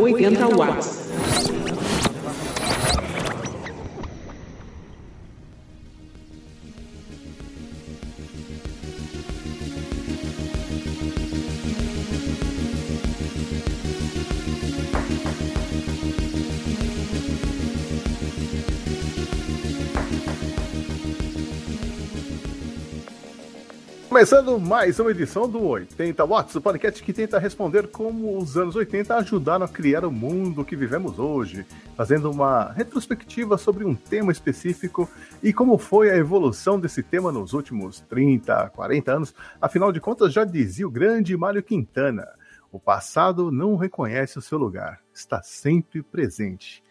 80 watts. Começando mais uma edição do 80 Watts, o podcast que tenta responder como os anos 80 ajudaram a criar o mundo que vivemos hoje, fazendo uma retrospectiva sobre um tema específico e como foi a evolução desse tema nos últimos 30, 40 anos. Afinal de contas, já dizia o grande Mário Quintana: o passado não reconhece o seu lugar, está sempre presente.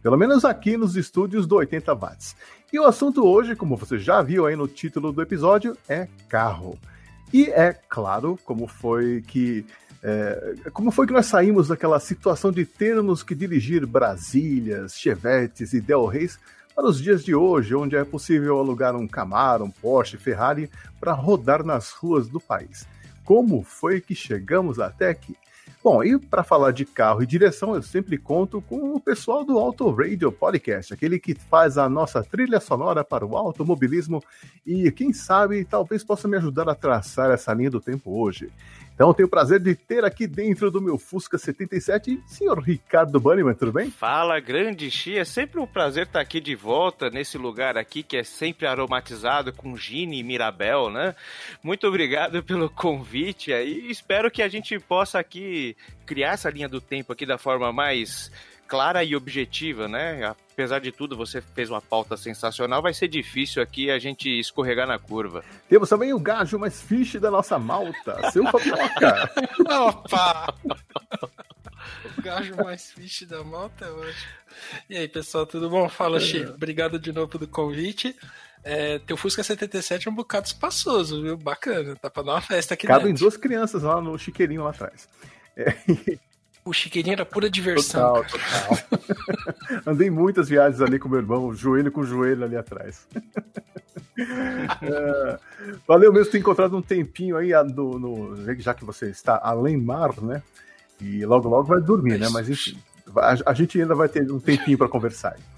Pelo menos aqui nos estúdios do 80 Watts. E o assunto hoje, como você já viu aí no título do episódio, é carro. E é claro, como foi que é, como foi que nós saímos daquela situação de termos que dirigir Brasílias, Chevetes e Del Reis para os dias de hoje, onde é possível alugar um Camaro, um Porsche, Ferrari para rodar nas ruas do país? Como foi que chegamos até aqui? Bom, e para falar de carro e direção, eu sempre conto com o pessoal do Auto Radio Podcast, aquele que faz a nossa trilha sonora para o automobilismo e, quem sabe, talvez possa me ajudar a traçar essa linha do tempo hoje. Então, tenho o prazer de ter aqui dentro do meu Fusca 77, senhor Ricardo Banniman, tudo bem? Fala, grande Xi, é sempre um prazer estar aqui de volta nesse lugar aqui que é sempre aromatizado com Gine e Mirabel, né? Muito obrigado pelo convite aí, espero que a gente possa aqui criar essa linha do tempo aqui da forma mais clara e objetiva, né? Apesar de tudo, você fez uma pauta sensacional, vai ser difícil aqui a gente escorregar na curva. Temos também o gajo mais fiche da nossa malta, seu Fabioca. Opa! o gajo mais fiche da malta é ótimo. E aí, pessoal, tudo bom? Fala, Xi. Obrigado de novo pelo convite. É, teu Fusca 77 é um bocado espaçoso, viu? Bacana. Tá pra dar uma festa aqui Cabem duas crianças lá no chiqueirinho lá atrás. É. O chiqueirinho era pura diversão. Total, total. Andei muitas viagens ali com meu irmão, joelho com joelho ali atrás. é, valeu mesmo ter encontrado um tempinho aí no, no, já que você está além mar, né? E logo logo vai dormir, né? Mas enfim, a, a gente ainda vai ter um tempinho para conversar. Aí.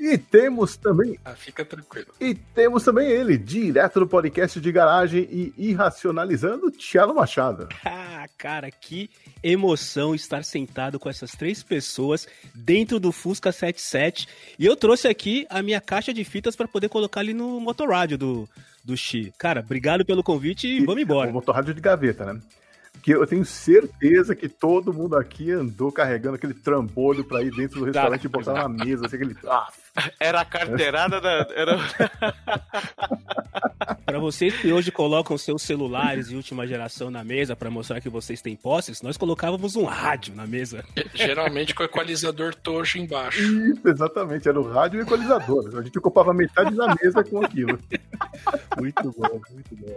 E temos também. Ah, fica tranquilo. E temos também ele, direto do podcast de garagem e irracionalizando, Thiago Machado. Ah, cara, que emoção estar sentado com essas três pessoas dentro do Fusca 77. E eu trouxe aqui a minha caixa de fitas para poder colocar ali no motorrádio do, do Xi. Cara, obrigado pelo convite e, e vamos embora. O motorrádio de gaveta, né? que eu tenho certeza que todo mundo aqui andou carregando aquele trambolho para ir dentro do restaurante tá. e botar na mesa, assim, aquele... Ah. Era a carteirada da... Era... para vocês que hoje colocam seus celulares de última geração na mesa para mostrar que vocês têm posses, nós colocávamos um rádio na mesa. Geralmente com o equalizador tocho embaixo. Isso, exatamente, era o rádio e o equalizador. A gente ocupava metade da mesa com aquilo. muito bom, muito bom.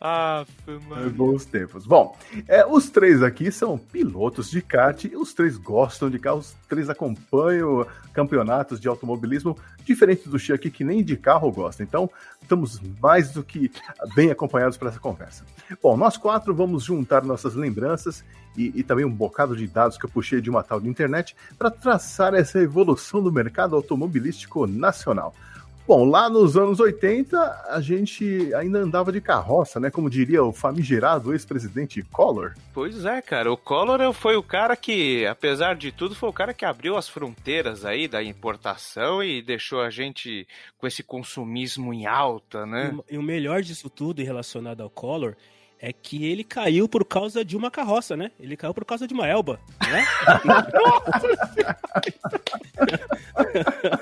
Ah, mano. Bons tempos. Bom, é, os três aqui são pilotos de kart, os três gostam de carros, os três acompanham campeonatos de automobilismo, diferente do Xi aqui que nem de carro gosta. Então, estamos mais do que bem acompanhados para essa conversa. Bom, nós quatro vamos juntar nossas lembranças e, e, também um bocado de dados que eu puxei de uma tal de internet para traçar essa evolução do mercado automobilístico nacional. Bom, lá nos anos 80, a gente ainda andava de carroça, né? Como diria o famigerado ex-presidente Collor. Pois é, cara. O Collor foi o cara que, apesar de tudo, foi o cara que abriu as fronteiras aí da importação e deixou a gente com esse consumismo em alta, né? E, e o melhor disso tudo relacionado ao Collor é que ele caiu por causa de uma carroça, né? Ele caiu por causa de uma elba, né?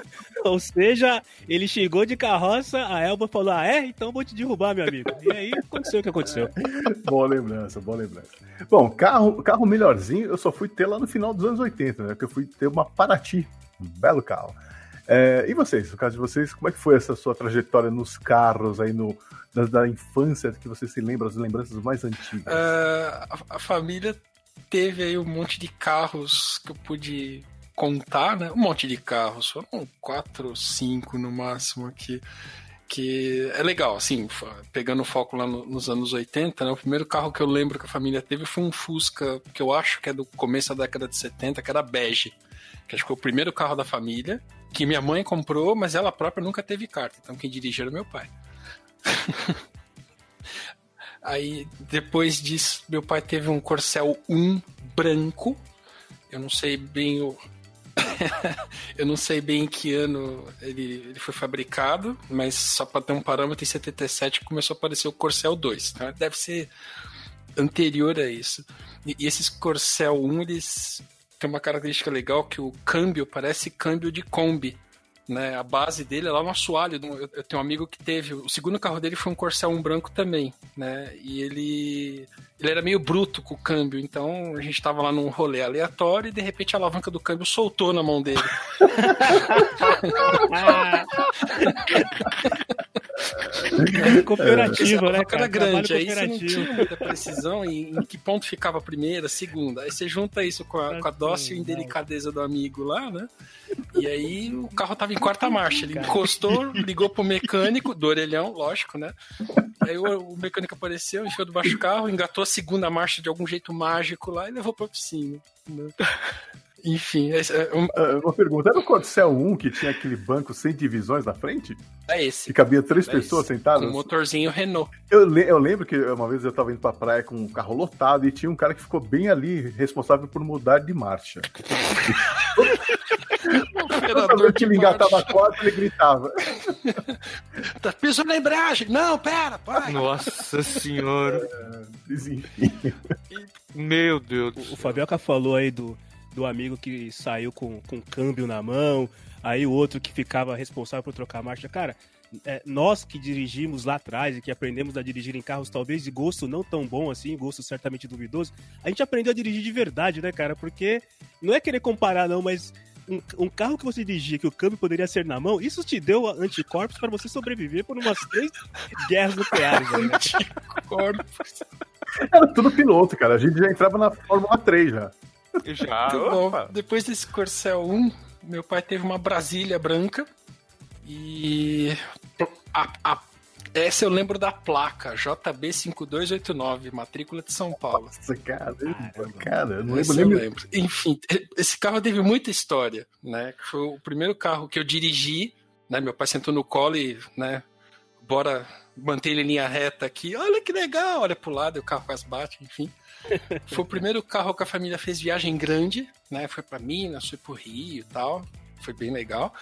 Ou seja, ele chegou de carroça, a elba falou: Ah, é? Então vou te derrubar, meu amigo. E aí aconteceu o que aconteceu. boa lembrança, boa lembrança. Bom, carro, carro melhorzinho eu só fui ter lá no final dos anos 80, né? Que eu fui ter uma Paraty, um belo carro. É, e vocês, no caso de vocês, como é que foi essa sua trajetória nos carros aí no, da, da infância que você se lembra, as lembranças mais antigas? Uh, a, a, família teve aí um monte de carros que eu pude contar, né? Um monte de carros, foram quatro, cinco no máximo aqui. Que é legal, assim, pegando foco lá no, nos anos 80, né? O primeiro carro que eu lembro que a família teve foi um Fusca, que eu acho que é do começo da década de 70, que era bege. Que acho que foi o primeiro carro da família que minha mãe comprou, mas ela própria nunca teve carta. Então quem dirigia era meu pai. Aí depois disso, meu pai teve um Corcel 1 branco. Eu não sei bem o. eu não sei bem em que ano ele, ele foi fabricado, mas só para ter um parâmetro, em 77 começou a aparecer o Corcel 2. Tá? Deve ser anterior a isso. E, e esses Corcel 1, eles tem uma característica legal que o câmbio parece câmbio de Kombi. Né, a base dele é lá no assoalho. Eu, tenho um amigo que teve. O segundo carro dele foi um Corcel 1 branco também, né? E ele. Ele era meio bruto com o câmbio, então a gente tava lá num rolê aleatório e de repente a alavanca do câmbio soltou na mão dele. Cooperativo, né, cara? grande, aí você não tinha muita precisão em, em, que ponto ficava a primeira, a segunda. Aí você junta isso com a, com a dócil indelicadeza do amigo lá, né? E aí o carro tava em quarta marcha. Ele encostou, ligou pro mecânico, do orelhão, lógico, né? Aí o, o mecânico apareceu, enfiou debaixo do carro, engatou a segunda marcha de algum jeito mágico lá e levou pra oficina. Né? Enfim, é, é um... Ah, uma pergunta: era o Corcel 1 que tinha aquele banco sem divisões na frente? É esse. Que cabia três é pessoas esse. sentadas? Com um motorzinho Renault. Eu, le eu lembro que uma vez eu tava indo pra praia com um carro lotado e tinha um cara que ficou bem ali, responsável por mudar de marcha. Toda que ele engatava a corda, ele gritava. Tá pisando na embreagem. Não, pera, pai. Nossa senhora. É, Meu Deus. O, o Fabioca falou aí do, do amigo que saiu com, com câmbio na mão, aí o outro que ficava responsável por trocar a marcha. Cara, é, nós que dirigimos lá atrás e que aprendemos a dirigir em carros talvez de gosto não tão bom assim, gosto certamente duvidoso, a gente aprendeu a dirigir de verdade, né, cara? Porque não é querer comparar, não, mas um, um, carro que você dirigia que o câmbio poderia ser na mão, isso te deu anticorpos para você sobreviver por umas três guerras nucleares. Né? Anticorpos. Era tudo piloto, cara. A gente já entrava na Fórmula 3 já. Já. Bom, depois desse Corcel 1, meu pai teve uma Brasília branca e a, a, essa eu lembro da placa JB5289, matrícula de São Paulo. Nossa, cara, cara, eu não lembro, lembro. Eu lembro. Enfim, esse carro teve muita história, né? Foi o primeiro carro que eu dirigi, né? Meu pai sentou no colo e, né? Bora manter ele em linha reta aqui. Olha que legal, olha pro lado, e o carro quase bate, enfim. Foi o primeiro carro que a família fez viagem grande, né? Foi para Minas, foi pro Rio e tal. Foi bem legal.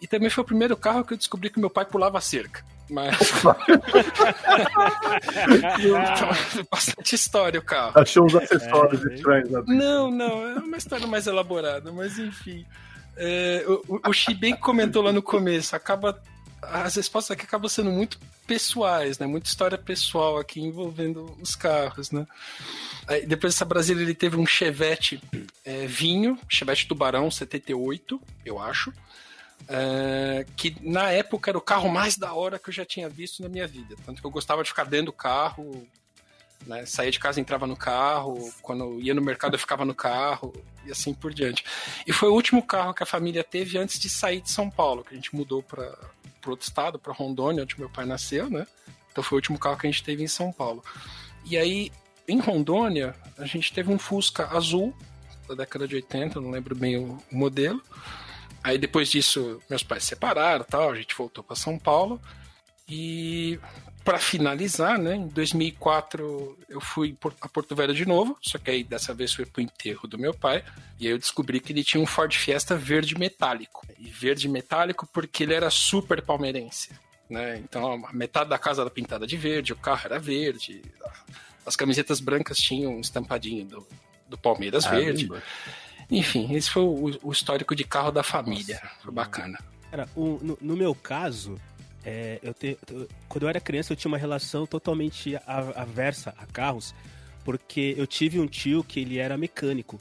E também foi o primeiro carro que eu descobri que meu pai pulava cerca. Mas. bastante história o carro. Achou uns acessórios é, estranhos. Né? Não, não, é uma história mais elaborada, mas enfim. É, o, o Shiben comentou lá no começo, acaba as respostas aqui acabam sendo muito pessoais, né? Muita história pessoal aqui envolvendo os carros, né? Aí, depois dessa Brasília ele teve um Chevette é, vinho, Chevette Tubarão 78, eu acho. É, que na época era o carro mais da hora que eu já tinha visto na minha vida. Tanto que eu gostava de ficar dentro do carro, né? Saía de casa, entrava no carro, quando ia no mercado eu ficava no carro, e assim por diante. E foi o último carro que a família teve antes de sair de São Paulo, que a gente mudou para outro estado, para Rondônia, onde meu pai nasceu, né? Então foi o último carro que a gente teve em São Paulo. E aí, em Rondônia, a gente teve um Fusca azul da década de 80, não lembro bem o modelo. Aí depois disso, meus pais se separaram, tal, a gente voltou para São Paulo. E para finalizar, né, em 2004 eu fui a Porto Velho de novo, só que aí dessa vez foi pro enterro do meu pai, e aí eu descobri que ele tinha um Ford Fiesta verde metálico. E verde metálico porque ele era super palmeirense, né? Então a metade da casa era pintada de verde, o carro era verde, as camisetas brancas tinham um estampadinho do, do Palmeiras ah, verde. Enfim, esse foi o, o, histórico de carro da família. Nossa, foi bacana. Cara, o, no, no meu caso, é, eu te, quando eu era criança, eu tinha uma relação totalmente aversa a carros, porque eu tive um tio que ele era mecânico.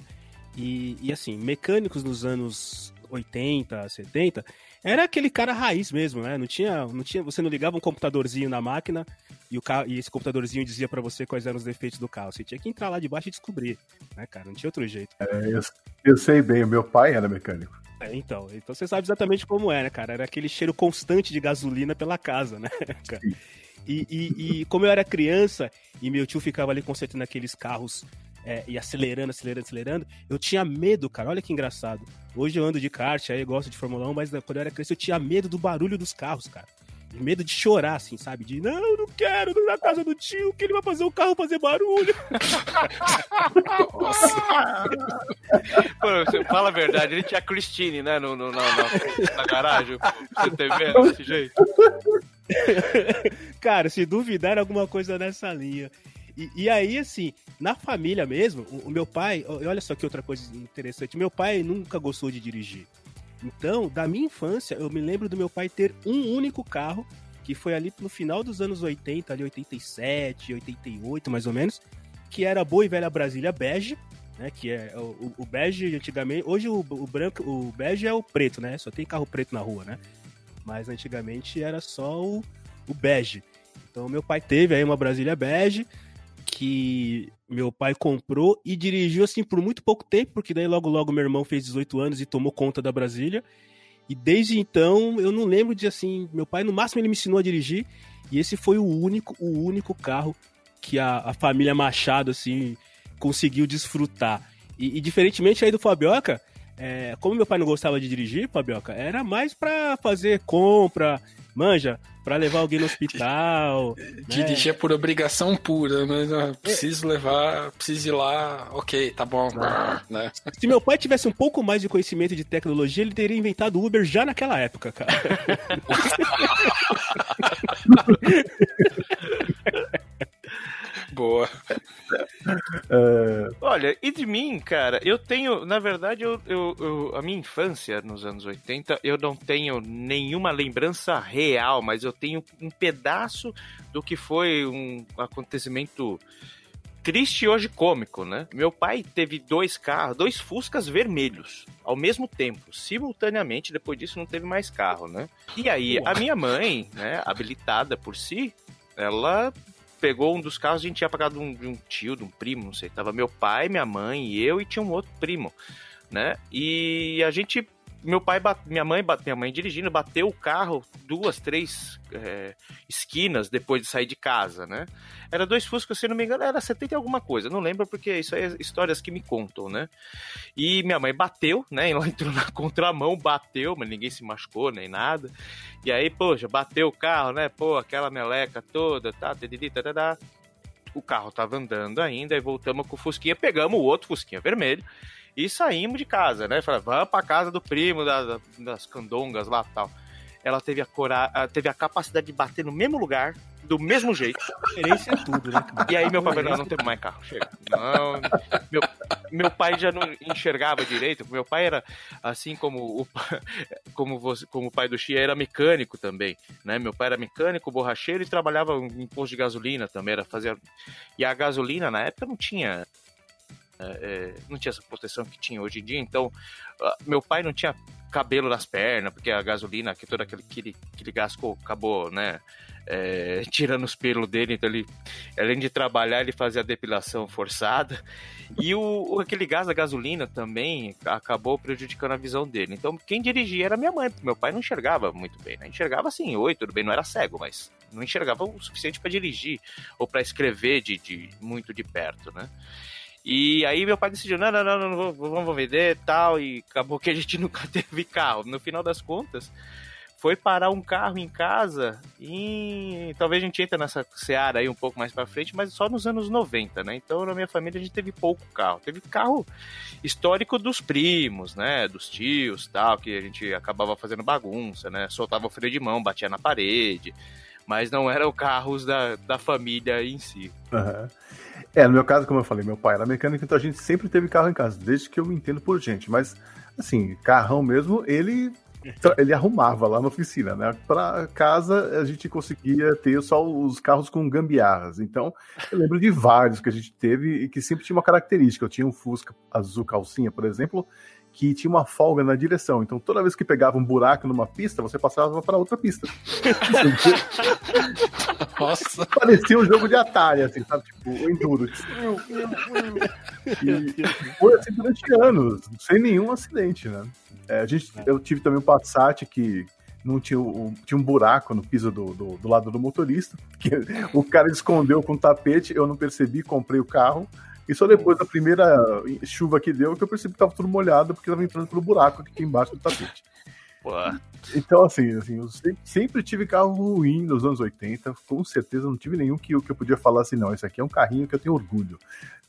E, e assim, mecânicos nos anos 80, 70, era aquele cara raiz mesmo, né? Não tinha, não tinha, você não ligava um computadorzinho na máquina e, o carro, e esse computadorzinho dizia para você quais eram os defeitos do carro. Você tinha que entrar lá debaixo e descobrir, né, cara? Não tinha outro jeito. É, eu, eu sei bem, o meu pai era mecânico. É, então, então você sabe exatamente como é, né, cara? Era aquele cheiro constante de gasolina pela casa, né? E, e, e, como eu era criança e meu tio ficava ali consertando aqueles carros é, e acelerando, acelerando, acelerando, eu tinha medo, cara. Olha que engraçado. Hoje eu ando de kart, aí eu gosto de Fórmula 1, mas quando eu era criança eu tinha medo do barulho dos carros, cara medo de chorar, assim, sabe? De não, não quero na casa do tio, que ele vai fazer o carro fazer barulho. Pô, fala a verdade, ele tinha Christine, né, no, no, na, na, na garagem, você tá vendo desse jeito. Cara, se duvidar alguma coisa nessa linha. E, e, aí, assim, na família mesmo, o, o meu pai, olha só que outra coisa interessante, meu pai nunca gostou de dirigir. Então, da minha infância, eu me lembro do meu pai ter um único carro, que foi ali no final dos anos 80, ali 87, 88 mais ou menos, que era a boa e velha Brasília bege, né, que é o, o bege antigamente, hoje o, o, branco, o bege é o preto, né? Só tem carro preto na rua, né? Mas antigamente era só o, o bege. Então meu pai teve aí uma Brasília bege que meu pai comprou e dirigiu assim por muito pouco tempo, porque daí logo logo meu irmão fez 18 anos e tomou conta da Brasília. E desde então eu não lembro de assim, meu pai no máximo ele me ensinou a dirigir e esse foi o único o único carro que a, a família Machado assim conseguiu desfrutar. E, e diferentemente aí do Fabioca, é, como meu pai não gostava de dirigir, Fabioca, era mais para fazer compra, manja, para levar alguém no hospital. Dirigir né? é por obrigação pura, mas né? preciso levar, preciso ir lá, ok, tá bom. Né? Se meu pai tivesse um pouco mais de conhecimento de tecnologia, ele teria inventado o Uber já naquela época, cara. Boa. É. Olha, e de mim, cara, eu tenho, na verdade, eu, eu, eu, a minha infância nos anos 80, eu não tenho nenhuma lembrança real, mas eu tenho um pedaço do que foi um acontecimento triste e hoje cômico, né? Meu pai teve dois carros, dois Fuscas vermelhos ao mesmo tempo, simultaneamente. Depois disso não teve mais carro, né? E aí a minha mãe, né, habilitada por si, ela pegou um dos carros, a gente tinha pagado um, de um tio, de um primo, não sei. Tava meu pai, minha mãe e eu e tinha um outro primo, né? E a gente meu pai, bate, minha mãe, bate, minha mãe dirigindo, bateu o carro duas, três é, esquinas depois de sair de casa, né? Era dois Fuscas, se não me engano, era 70 e alguma coisa, não lembro porque isso aí é histórias que me contam, né? E minha mãe bateu, né? Ela entrou na contramão, bateu, mas ninguém se machucou nem nada. E aí, poxa, bateu o carro, né? Pô, aquela meleca toda, tá, tadidi. O carro tava andando ainda, e voltamos com o Fusquinha, pegamos o outro Fusquinha vermelho e saímos de casa, né? Falei, vamos pra casa do primo, da, das candongas lá tal. Ela teve a, cora... teve a capacidade de bater no mesmo lugar, do mesmo jeito. Experiência é tudo, né? E aí meu pai falou, não, não temos mais carro, chega. Não, meu, meu pai já não enxergava direito, meu pai era, assim como o, como, você, como o pai do Xia, era mecânico também, né? Meu pai era mecânico, borracheiro e trabalhava em posto de gasolina também, era fazer... E a gasolina, na época, não tinha é, é, não tinha essa proteção que tinha hoje em dia, então uh, meu pai não tinha cabelo nas pernas, porque a gasolina, que todo aquele, aquele, aquele gás acabou, né, é, tirando os pelos dele, então ele, além de trabalhar, ele fazia depilação forçada, e o, aquele gás da gasolina também acabou prejudicando a visão dele, então quem dirigia era minha mãe, porque meu pai não enxergava muito bem, né, enxergava assim, oi, tudo bem, não era cego, mas não enxergava o suficiente para dirigir, ou para escrever de, de, muito de perto, né, E aí meu pai decidiu, não, não, não, não, vamos vender tal, e acabou que a gente nunca teve carro. No final das contas, foi parar um carro em casa e talvez a gente entre nessa seara aí um pouco mais para frente, mas só nos anos 90, né? Então na minha família a gente teve pouco carro. Teve carro histórico dos primos, né? Dos tios, tal, que a gente acabava fazendo bagunça, né? Soltava o freio de mão, batia na parede, mas não eram carros da, da família em si. Uhum. É, no meu caso, como eu falei, meu pai era mecânico, então a gente sempre teve carro em casa, desde que eu me entendo por gente. Mas, assim, carrão mesmo, ele ele arrumava lá na oficina, né? Para casa a gente conseguia ter só os carros com gambiarras. Então, eu lembro de vários que a gente teve e que sempre tinha uma característica. Eu tinha um Fusca azul calcinha, por exemplo, que tinha uma folga na direção. Então, toda vez que pegava um buraco numa pista, você passava para outra pista. Nossa. Parecia um jogo de Atari, assim, sabe? Tipo, o Enduro. E foi assim durante anos, sem nenhum acidente, né? É, a gente, eu tive também um Passat que não tinha, um, tinha um buraco no piso do, do, do, lado do motorista, que o cara escondeu com tapete, eu não percebi, comprei o carro, e só depois da primeira chuva que deu que eu percebi que tava tudo molhado, porque tava entrando pelo buraco aqui embaixo do tapete. Então, assim, assim eu sempre, sempre, tive carro ruim nos anos 80, com certeza não tive nenhum que, que eu podia falar assim, não, esse aqui é um carrinho que eu tenho orgulho.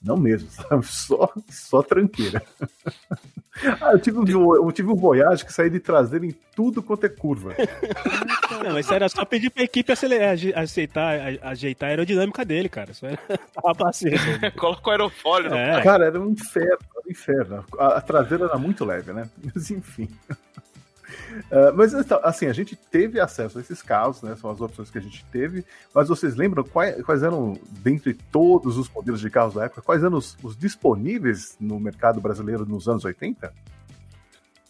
Não mesmo, sabe? Só, só tranqueira. Ah, eu tive, um, eu tive um Voyage que saía de traseiro em tudo quanto é curva. Não, mas era só pedir pra equipe aceitar, ajeitar a aerodinâmica dele, cara. Só era paciência. Coloca o aerofólio é. Cara, era um inferno, era um inferno. A, a traseira era muito leve, né? Mas enfim. Uh, mas então, assim, a gente teve acesso a esses carros, né? São as opções que a gente teve. Mas vocês lembram quais, quais eram, dentre todos os modelos de carros da época, quais eram os, os disponíveis no mercado brasileiro nos anos 80?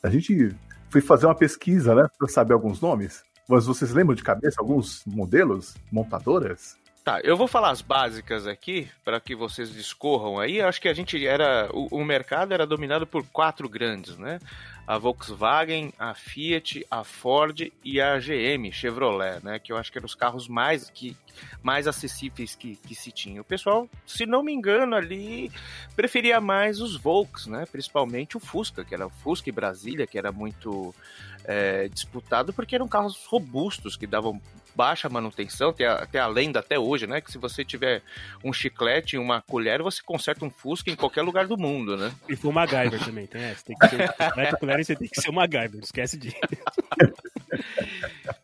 A gente foi fazer uma pesquisa, né? Para saber alguns nomes. Mas vocês lembram de cabeça alguns modelos, montadoras? Tá, eu vou falar as básicas aqui para que vocês discorram aí. Acho que a gente era. O, o, mercado era dominado por quatro grandes, né? A Volkswagen, a Fiat, a Ford e a GM, Chevrolet, né? Que eu acho que eram os carros mais, que, mais acessíveis que, que se tinha. O pessoal, se não me engano, ali preferia mais os Volks, né? Principalmente o Fusca, que era o Fusca e Brasília, que era muito é, disputado porque eram carros robustos que davam baixa manutenção, tem a, tem a lenda até hoje, né? Que se você tiver um chiclete e uma colher, você conserta um Fusca em qualquer lugar do mundo, né? E foi o MacGyver também, tem essa. Tem que ser, colher e você tem que ser o MacGyver, esquece disso.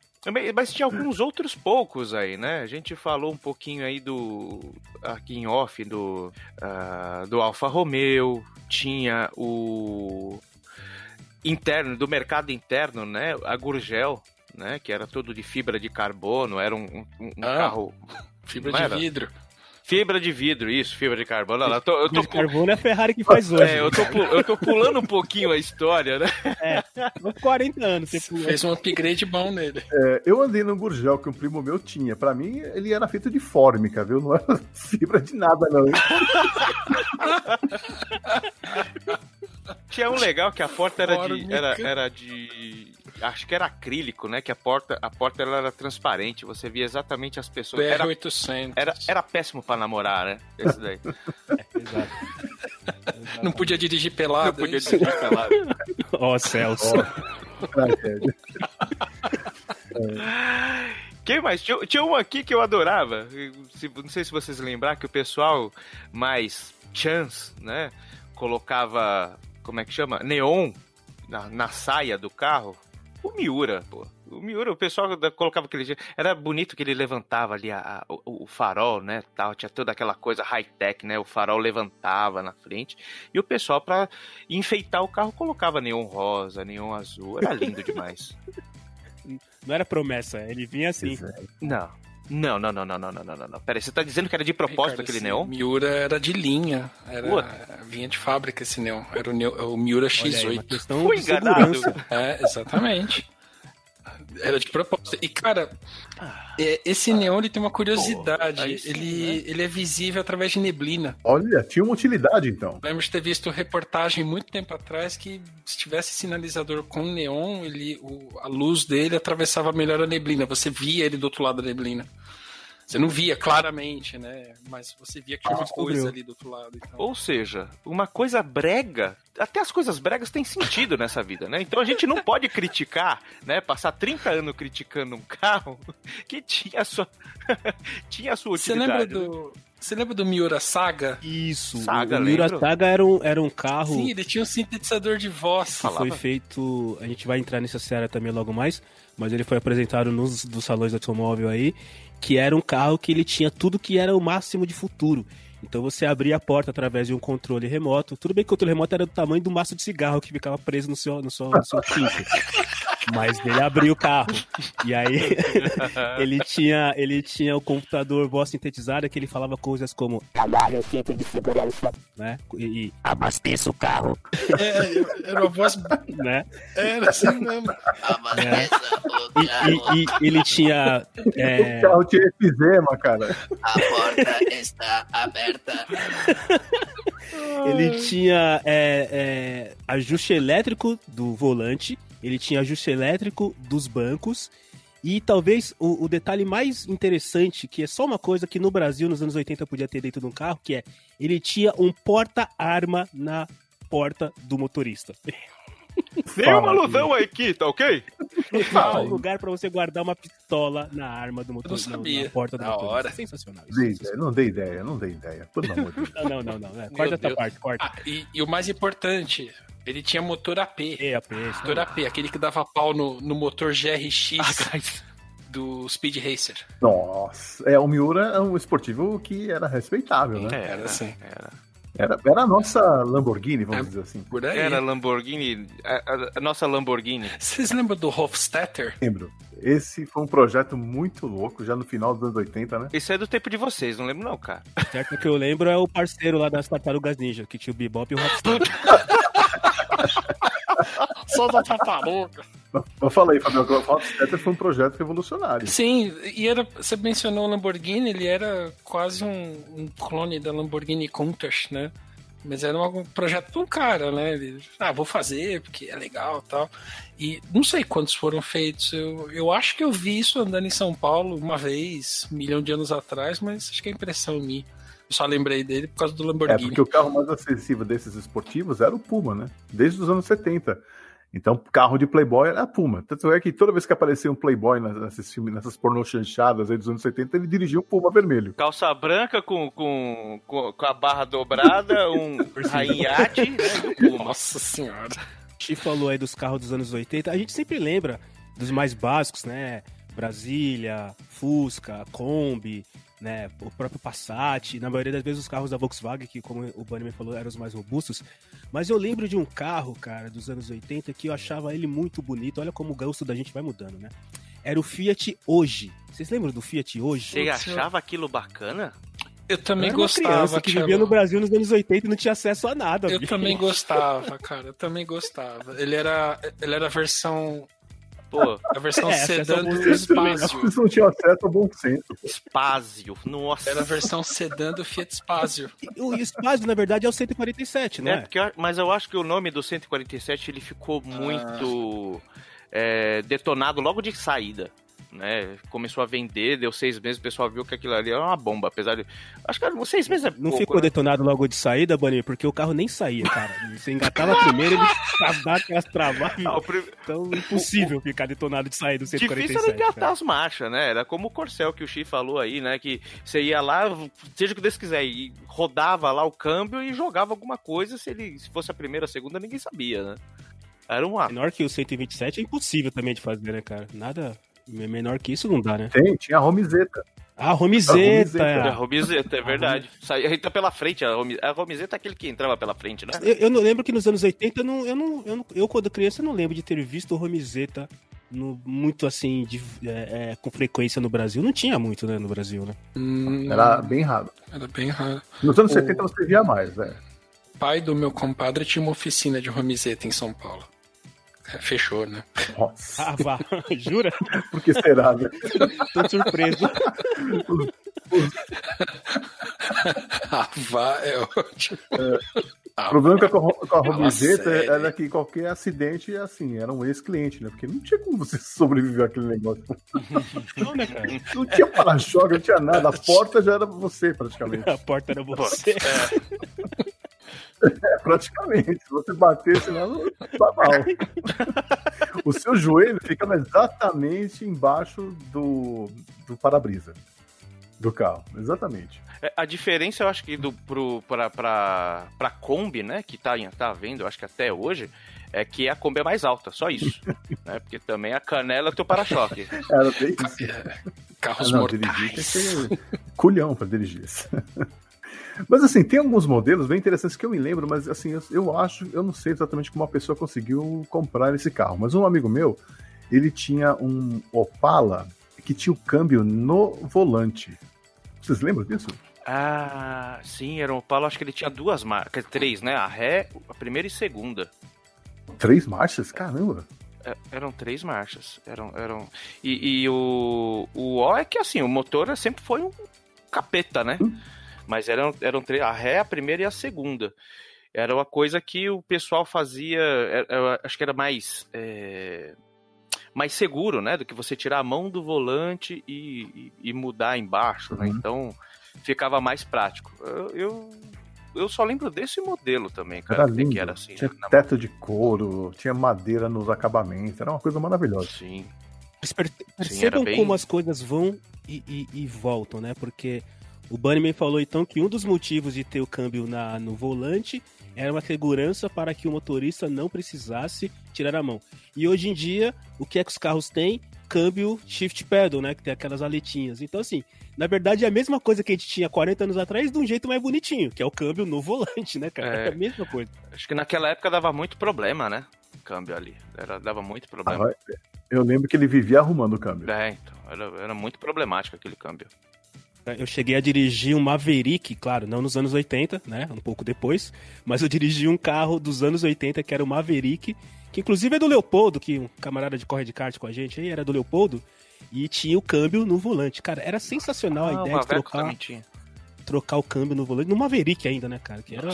Mas tinha alguns outros poucos aí, né? A gente falou um pouquinho aí do. aqui em off, do. Uh, do Alfa Romeo, tinha o. interno, do mercado interno, né? A Gurgel, né? Que era todo de fibra de carbono, era um, um, um ah, carro. Fibra de era? vidro. Fibra de vidro, isso, fibra de carbono. Lá, tô, eu tô de carbono é a Ferrari que faz hoje. É, eu tô, eu tô pulando um pouquinho a história, né? É, 40 anos você pulou. Fez um upgrade bom nele. É, eu andei no Gurgel que um primo meu tinha. Pra mim, ele era feito de fórmica, viu? Não era fibra de nada, não. Tinha um legal que a porta era de, era, era de acho que era acrílico, né? Que a porta, a porta ela era transparente, você via exatamente as pessoas. Era, 800. Era, era péssimo para namorar, né? Esse daí. é, exato. Não podia dirigir pelado. Não podia dirigir pelado. Ó, oh, Celso. Quem mais? Tinha, tinha um aqui que eu adorava. não sei se vocês lembrar que o pessoal mais chance, né? Colocava, como é que chama? Neon na, na saia do carro o Miura, pô. O Miura, o pessoal colocava aquele. Era bonito que ele levantava ali a, a, o, o, farol, né? Tal, tinha toda aquela coisa high-tech, né? O farol levantava na frente. E o pessoal, para enfeitar o carro, colocava neon rosa, neon azul. Era lindo demais. Não era promessa, ele vinha assim. Não. Não, não, não, não, não, não, não, não. Peraí, você tá dizendo que era de propósito Ricardo, aquele neon? Miura era de linha. Era, vinha de fábrica esse neon. Era o, o Miura X8. Aí, Fui enganado. É, exatamente. Era de propósito. E, cara, é, esse neon ele tem uma curiosidade. sim, ele, né? ele é visível através de neblina. Olha, tinha uma utilidade então. Lembro de ter visto reportagem muito tempo atrás que se tivesse sinalizador com neon, ele, o, a luz dele atravessava melhor a neblina. Você via ele do outro lado da neblina. Você não via claramente, né? Mas você via que tinha uma Descobriu. coisa ali do outro lado. Então. Ou seja, uma coisa brega, até as coisas bregas têm sentido nessa vida, né? Então a gente não pode criticar, né? Passar 30 anos criticando um carro que tinha a sua, tinha a sua Você utilidade. lembra do. Você lembra do Miura Saga? Isso. Saga, o Miura lembro. Saga era um, era um carro Sim, ele tinha um sintetizador de voz. que foi feito. A gente vai entrar nessa série também logo mais, mas ele foi apresentado nos dos salões de automóvel aí, que era um carro que ele tinha tudo que era o máximo de futuro. Então você abria a porta através de um controle remoto. Tudo bem que o controle remoto era do tamanho do maço de cigarro que ficava preso no seu, no seu, no seu. Mas ele abria o carro. E aí ele tinha, ele tinha o computador voz sintetizada que ele falava coisas como né? E, e Abasteça o carro. É, era uma voz. né? Era assim mesmo. Abasteça o E, carro. e- e ele tinha é, O carro tinha efizema, cara. A porta está aberta. Ele tinha é, é, ajuste elétrico do volante, ele tinha ajuste elétrico dos bancos. E talvez o, o detalhe mais interessante, que é só uma coisa que no Brasil, nos anos 80, podia ter dentro de um carro, que é ele tinha um porta-arma na porta do motorista. Tem uma alusão aí aqui, tá ok? um lugar pra você guardar uma pistola na arma do motorista. sabia. Na porta do Da motorista. hora. Sensacional. isso. Dei ideia, não dei ideia, não dei ideia. Pelo amor de Deus. Não, não, não, não. É, corta essa Deus. parte, corta. Ah, e, e o mais importante, ele tinha motor AP. É, a PS, Motor AP, aquele que dava pau no, no motor GRX do Speed Racer. Nossa, é, o Miura é um esportivo que era respeitável, né? Era, assim. era. Era, era a nossa Lamborghini, vamos É. dizer assim. Por aí. Era Lamborghini, a, a- a nossa Lamborghini. Vocês lembram do Hofstetter? Lembro. Esse foi um projeto muito louco, já no final dos anos 80, né? Isso é do tempo de vocês, não lembro não, cara. Certo que eu lembro é o parceiro lá das Tartarugas Ninja, que tinha o Bebop e o Rockstar. Só da tartaruga. Eu falei, Fabio, o Hofstetter foi um projeto revolucionário. Sim, e era, você mencionou o Lamborghini, ele era quase um, um clone da Lamborghini Countach, né? Mas era um projeto de um cara, né? Ele, ah, vou fazer porque é legal e tal. E não sei quantos foram feitos. Eu, eu acho que eu vi isso andando em São Paulo uma vez, um milhão de anos atrás, mas acho que é impressão minha. Eu só lembrei dele por causa do É, Lamborghini. porque o carro mais acessível desses esportivos era o Puma, né? Desde os anos 70. Então, carro de Playboy era a Puma. Tanto é que toda vez que aparecia um Playboy nesses filmes, nessas pornô chanchadas aí dos anos 70, ele dirigia um Puma vermelho. Calça branca com, com, com, a barra dobrada, um rainhate, né? Nossa senhora. Chi falou aí dos carros dos anos 80, a gente sempre lembra dos mais básicos, né? Brasília, Fusca, Kombi, né? O próprio Passat, na maioria das vezes os carros da Volkswagen, que como o Bunnyman falou, eram os mais robustos. Mas eu lembro de um carro, cara, dos anos 80 que eu achava ele muito bonito. Olha como o gosto da gente vai mudando, né? Era o Fiat Hoje. Vocês lembram do Fiat Hoje? Você achava aquilo bacana? Eu também Eu era uma gostava, criança que Tchelo. vivia no Brasil nos anos 80 e não tinha acesso a nada. Eu bicho. também gostava, cara. Eu também gostava. Ele era, ele era a versão, Pô, a versão É, acesso sedã do que Spazio. Eles não tinham acesso ao bom senso. Spazio, nossa. Era a versão sedã do Fiat Spazio. E O Spazio, na verdade, é o 147, não É, é? porque, eu- mas eu acho que o nome do 147 ele ficou muito é, detonado logo de saída. Né? Começou a vender, deu seis meses, o pessoal viu que aquilo ali era uma bomba, apesar de. Acho que era- seis meses é Não pouco, ficou né? detonado logo de saída, Bunny, porque o carro nem saía, cara. Você engatava primeiro, ele dava aquelas travadas. O prim- Então, impossível ficar detonado de sair do Difícil 147. era engatar cara. as marchas, né? Era como o Corcel que o Chi falou aí, né? Que você ia lá, seja o que Deus quiser, e rodava lá o câmbio e jogava alguma coisa. Se ele se fosse a primeira, a segunda, ninguém sabia, né? Era um ato. Menor que o 127 é impossível também de fazer, né, cara? Nada menor que isso não dá, né? Tem, tinha a Romizeta. Ah, Romizeta! A Romizeta, é verdade. Saía tá pela frente, a Romi- a Romizeta é aquele que entrava pela frente, né? Eu, eu não lembro que nos anos 80, eu, não, eu, não, eu, não- eu, quando criança, eu não lembro de ter visto o Romizeta no, muito assim, de, é, é, com frequência no Brasil. Não tinha muito, né, no Brasil, né? Hum, Era bem raro. era bem raro. Nos anos O- 70 você via mais, né? Pai do meu compadre tinha uma oficina de romizeta em São Paulo. É, Fechou, né? Nossa, Ah, vá. Jura? por que será, né? Tô surpreso. Ah, vá, é ótimo. O problema com a, com a Fala Robizeta era que qualquer acidente, assim, era um ex-cliente, né? Porque não tinha como você sobreviver àquele negócio. Não, né, cara? Não tinha para-choque, não tinha nada. A porta já era você, praticamente. A porta era você. É, praticamente. Se você batesse lá, tá mal. O seu joelho ficava exatamente embaixo do, do para-brisa do carro. Exatamente. É, A diferença, eu acho que do, pro, pra, pra, pra Kombi, né, que tá, tá vendo, eu acho que até hoje, é que a Kombi é mais alta, só isso. né, porque também a canela é teu para-choque. Era bem isso. É, Ah, Carros não, mortais. dirigir tem que ser culhão pra dirigir isso. Mas assim, tem alguns modelos bem interessantes que eu me lembro, mas assim, eu, eu acho, eu não sei exatamente como uma pessoa conseguiu comprar esse carro. Mas um amigo meu, ele tinha um Opala que tinha o câmbio no volante. Vocês lembram disso? Ah, sim, era um Opala, acho que ele tinha duas marcas, três, né, a ré, a primeira e segunda. Três marchas? Caramba! É, Eram três marchas. Eram, eram... E, e o, o O é que assim, o motor sempre foi um capeta, né? Mas eram, eram três, a ré, a primeira e a segunda. Era uma coisa que o pessoal fazia, acho que era mais, é, mais seguro, né? Do que você tirar a mão do volante e, e- e mudar embaixo, né? Uhum. Então ficava mais prático. Eu, eu, eu só lembro desse modelo também, cara, Era que- lindo. que era assim. tinha né, teto de couro, tinha madeira nos acabamentos, era uma coisa maravilhosa. Sim. Percebam bem- como as coisas vão e, e- e voltam, né? Porque o Bunnyman falou então que um dos motivos de ter o câmbio na, no volante era uma segurança para que o motorista não precisasse tirar a mão. E hoje em dia, o que é que os carros têm? Câmbio shift pedal, né? Que tem aquelas aletinhas. Então, assim, na verdade é a mesma coisa que a gente tinha 40 anos atrás, de um jeito mais bonitinho, que é o câmbio no volante, né, cara? É. É, a mesma coisa. Acho que naquela época dava muito problema, né? O câmbio ali. Era, dava muito problema. Ah, Eu lembro que ele vivia arrumando o câmbio. É, então. Era, era muito problemático aquele câmbio. Eu cheguei a dirigir um Maverick, claro, não nos anos 80, né? Um pouco depois. Mas eu dirigi um carro dos anos 80 que era o Maverick, que inclusive é do Leopoldo, que um camarada de corre de kart com a gente aí era do Leopoldo. E tinha o câmbio no volante. Cara, era sensacional a Ah, o ideia de trocar, trocar o câmbio no volante. No Maverick ainda, né, cara? Que era.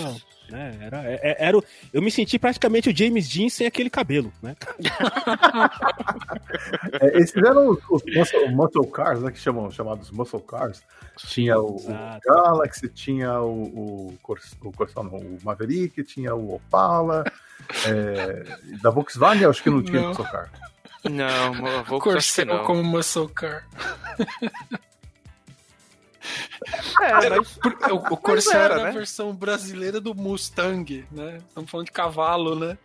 Né, era, é- é- era, o- eu me senti praticamente o James Dean sem aquele cabelo, né? É, esses eram os, os muscle, muscle cars, né, que chamam, chamados muscle cars. Tinha o, o. Galaxy, tinha o, o, o, Corsa- não, o Maverick, tinha o Opala. é, da Volkswagen, acho que não tinha Não. muscle car. Não, Corcel não. como muscle car. É, mas O, o Corcel era, era a né? versão brasileira do Mustang, né? Estamos falando de cavalo, né?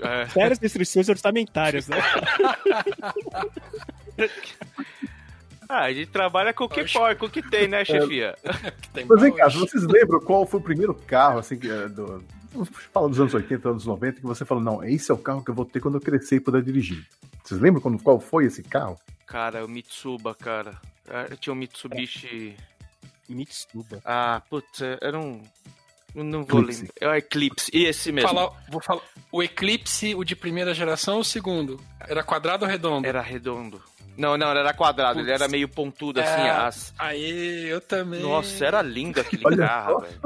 é, Sérias restrições orçamentárias, né? ah, a gente trabalha com o que Acho- pode, com o que tem, né, chefia? Que tem Mas vem cá, vocês lembram qual foi o primeiro carro, assim, que, é, do, vamos falar dos anos 80, anos 90, que você falou, não, esse é o carro que eu vou ter quando eu crescer e puder dirigir. Vocês lembram quando, qual foi esse carro? Cara, o Mitsuba, cara. É, Eu tinha um Mitsubishi. Mitsuba. Ah, putz, era um. eu Não vou Eclipse. lembrar. É o Eclipse, esse mesmo. Falar- vou falar. O Eclipse, o de primeira geração ou o segundo? Era quadrado ou redondo? Era redondo. Não, não, era quadrado, ele Putz. era meio pontudo assim. É. As... Aí, eu também. Nossa, era lindo aquele Olha carro, velho.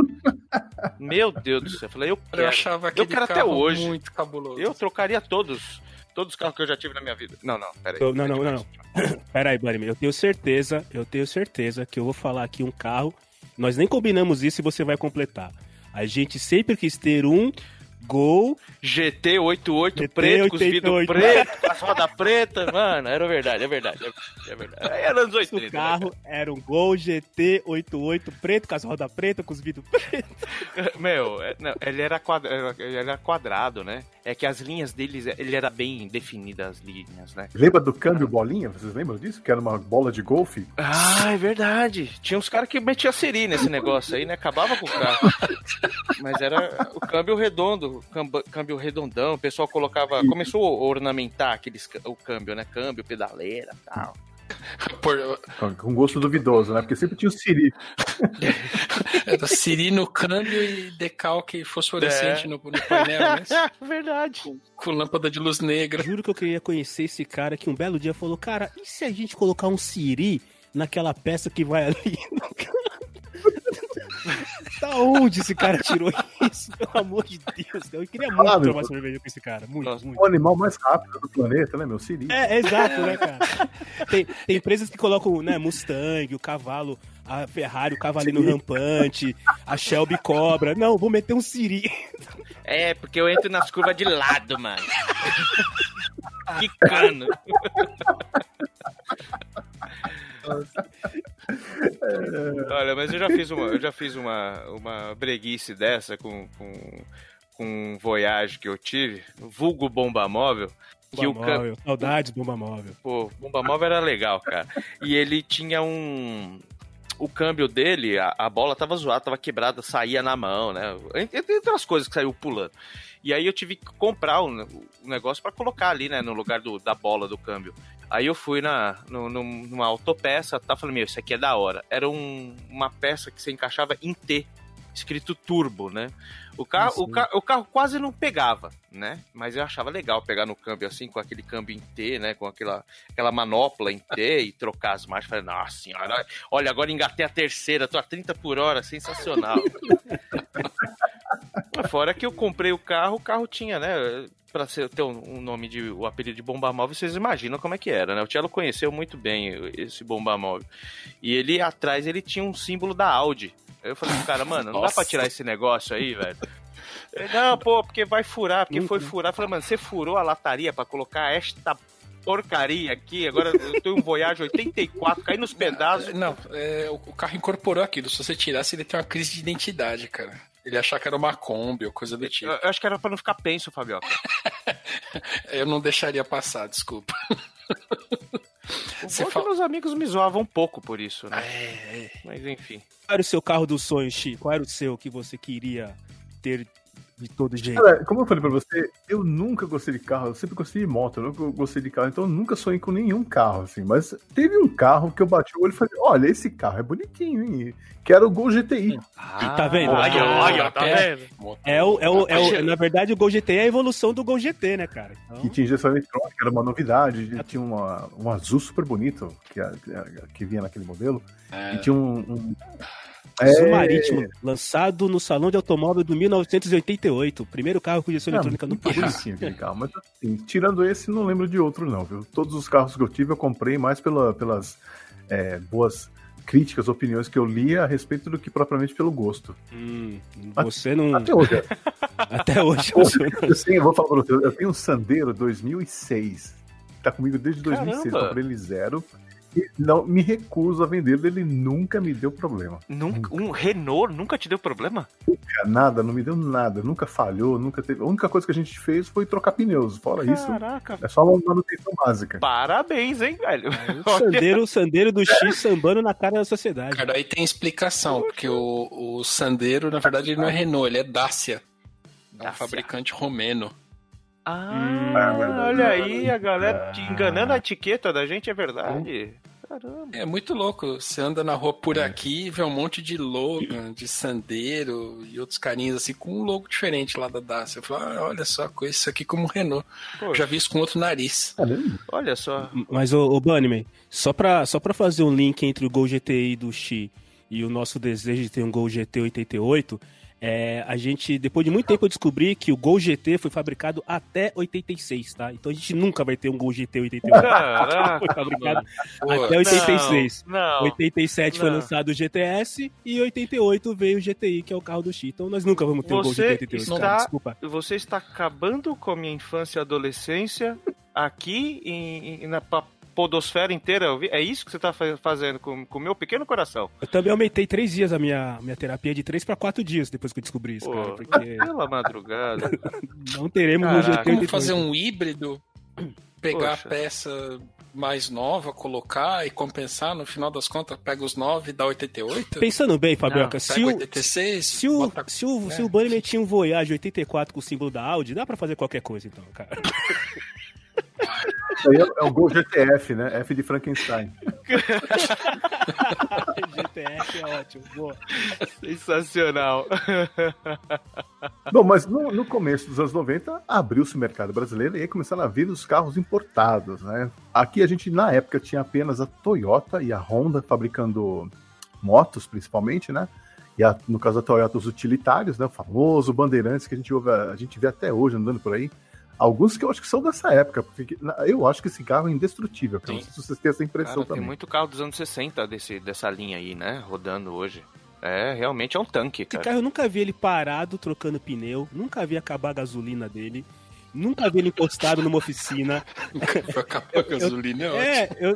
Meu Deus do céu. Eu falei, eu Eu quero. achava aquele quero até hoje. muito cabuloso. Eu trocaria todos. Todos os carros que eu já tive na minha vida. Não, não, peraí. Eu- não, não, não, não. Pera aí, Bunny, eu tenho certeza, eu tenho certeza que eu vou falar aqui um carro. Nós nem combinamos isso e você vai completar. A gente sempre quis ter um Gol. GT88 GT preto, com os 88. vidros pretos, com as rodas pretas, mano, era verdade, é verdade, é verdade. Aí Era anos O 80. né, carro era um Gol GT88 preto, com as rodas pretas, com os vidros pretos. Meu, é- não, ele era, quadra, ele era quadrado, né? É que as linhas deles, ele era bem definida as linhas, né? Lembra do câmbio bolinha? Vocês lembram disso? Que era uma bola de golfe? Ah, é verdade. Tinha uns caras que metiam seri nesse negócio aí, né? Acabava com o carro. Mas era o câmbio redondo, o câmbio, câmbio redondão. O pessoal colocava. Começou a ornamentar aqueles, o câmbio, né? Câmbio, pedaleira e tal. Por- Com- Com gosto duvidoso, né? Porque sempre tinha o Siri. Era Siri no câmbio e decalque fosforescente É. no, no painel, né? verdade. Com lâmpada de luz negra. Juro que eu queria conhecer esse cara que um belo dia falou: Cara, e se a gente colocar um Siri naquela peça que vai ali? da onde esse cara tirou isso? pelo amor de Deus. Eu queria muito Ah, tomar cerveja com esse cara. Muito, Nossa. muito. O animal mais rápido do planeta, né, meu? Siri. É, é exato, né, cara? Tem, tem empresas que colocam, né, Mustang, o cavalo, a Ferrari, o cavalinho rampante, a Shelby Cobra. Não, vou meter um Siri. É, porque eu entro nas curvas de lado, mano. que cano. Olha, mas eu já fiz uma, eu já fiz uma, uma breguice dessa com, com, com um Voyage que eu tive, vulgo bomba móvel. Que o Bomba cam- móvel, saudades, bomba móvel. Pô, bomba móvel era legal, cara. E ele tinha um. O câmbio dele, a, a bola tava zoada, tava quebrada, saía na mão, né? Entre outras coisas que saiu pulando. E aí eu tive que comprar um, um negócio pra colocar ali, né? No lugar do, da bola do câmbio. Aí eu fui na, no, num- numa autopeça, tá? Falei, meu, isso aqui é da hora. Era um- uma peça que você encaixava em T, escrito turbo, né? O carro, o, ca- o carro quase não pegava, né? Mas eu achava legal pegar no câmbio assim, com aquele câmbio em T, né? Com aquela, aquela manopla em T e trocar as marchas. Falei, nossa senhora, olha, agora engatei a terceira, tô a 30 por hora, sensacional. Fora que eu comprei o carro, o carro tinha, né? Pra ser, ter um, nome de. o apelido de bomba móvel, vocês imaginam como é que era, né? O Tielo conheceu muito bem esse bomba móvel. E ele atrás ele tinha um símbolo da Audi. Aí Eu falei pro cara, mano, não dá pra tirar esse negócio aí, velho. Ele, Não, pô, porque vai furar, porque foi furar. Eu falei, mano, você furou a lataria pra colocar esta porcaria aqui. Agora eu tenho um Voyage 84, caí nos pedaços. Não, é, o, o carro incorporou aquilo. Se você tirasse, ele tem uma crise de identidade, cara. Ele achar que era uma Kombi ou coisa do tipo. Eu, eu acho que era pra não ficar penso, Fabioca. Eu não deixaria passar, desculpa. O Você bom é que fala- meus amigos me zoavam um pouco por isso, né? É, é. Mas enfim. Qual era o seu carro dos sonhos, Chi? Qual era o seu que você queria ter de todo jeito? Cara, como eu falei pra você, eu nunca gostei de carro, eu sempre gostei de moto, eu nunca gostei de carro, então eu nunca sonhei com nenhum carro, assim. Mas teve um carro que eu bati o olho e falei, olha, esse carro é bonitinho, hein? Que era o Gol GTI. Ah, tá vendo? Olha, olha, tá É. vendo? É o, é o, é o- na verdade, o Gol GT é a evolução do Gol GT, né, cara? Então, Que tinha injeção eletrônica, era uma novidade, e tinha uma, um azul super bonito que, que vinha naquele modelo. É. E tinha um. um É, Marítimo, lançado no Salão de Automóvel do 1988. Primeiro carro com injeção eletrônica no país. carro, mas assim, tirando esse, não lembro de outro, não, viu? Todos os carros que eu tive, eu comprei mais pela, pelas é, boas críticas, opiniões que eu li a respeito do que propriamente pelo gosto. Hum, você não. Até hoje. Até hoje. Eu, tenho, eu vou falar pra você, eu tenho um Sandero 2006. Tá comigo desde 2006, Caramba. comprei ele zero. Não me recuso a vendê-lo, ele nunca me deu problema. Nunca, um Renault nunca te deu problema? Nada, não me deu nada, nunca falhou, nunca teve. A única coisa que a gente fez foi trocar pneus. Fora isso, Caraca. é só uma manutenção básica. Parabéns, hein, velho? O Sandeiro, o Sandeiro do X sambando na cara da sociedade. Cara, aí tem explicação, porque o, o Sandero, na verdade, ele não é Renault, ele é Dacia. É um Dacia. fabricante romeno. Ah, olha aí, a galera te enganando a etiqueta da gente, é verdade. Caramba. É muito louco. Você anda na rua por aqui e vê um monte de Logan, de Sandero e outros carinhos assim com um logo diferente lá da Dacia. Eu falo, ah, olha só, com isso aqui como Renault. Pô, Já vi isso com outro nariz. olha só. Mas, ô, ô Bunnyman, só pra, só pra fazer um link entre o Gol GTI do Xi e o nosso desejo de ter um Gol GT 88, é, a gente, depois de muito tempo, eu descobri que o Gol GT foi fabricado até 86, tá? Então a gente nunca vai ter um Gol GT 88. Caraca, Foi fabricado até 86. Não, não. 87 foi Não. lançado o GTS e 88 veio o GTI, que é o carro do Xi. Então nós nunca vamos ter um Gol Você GT 88, está- cara. Desculpa. Você está acabando com a minha infância e adolescência aqui em, em- na podosfera inteira. É isso que você está fa- fazendo com o meu pequeno coração. Eu também aumentei três dias a minha, minha terapia de três para quatro dias depois que eu descobri isso, cara. Pô, Porque pela madrugada. não teremos um Caraca. GT Como 88. fazer um híbrido, pegar Poxa. a peça mais nova, colocar e compensar, no final das contas, pega os 9 e dá 88? Pensando bem, Fabioca, Não, se pega o, 86, se o, bota- se o, né? se o Bunnyman tinha um Voyage 84 com o símbolo da Audi, dá pra fazer qualquer coisa então, cara. Isso aí é, é o Gol GTF, né? F de Frankenstein. GTF é ótimo, boa. Sensacional. Bom, mas no, no começo dos anos 90, abriu-se o mercado brasileiro e aí começaram a vir os carros importados, né? Aqui a gente, na época, tinha apenas a Toyota e a Honda fabricando motos, principalmente, né? E a- no caso da Toyota, os utilitários, né? O famoso Bandeirantes que a gente, ouve, a gente vê até hoje andando por aí. Alguns que eu acho que são dessa época, porque eu acho que esse carro é indestrutível. cara. Não sei se vocês têm essa impressão Cara, tem também. muito carro dos anos 60 desse, dessa linha aí, né? Rodando hoje. É, realmente é um tanque, Esse cara. carro eu nunca vi ele parado trocando pneu, nunca vi acabar a gasolina dele, nunca vi ele encostado numa oficina. Foi acabar a gasolina, é ótimo. É, eu...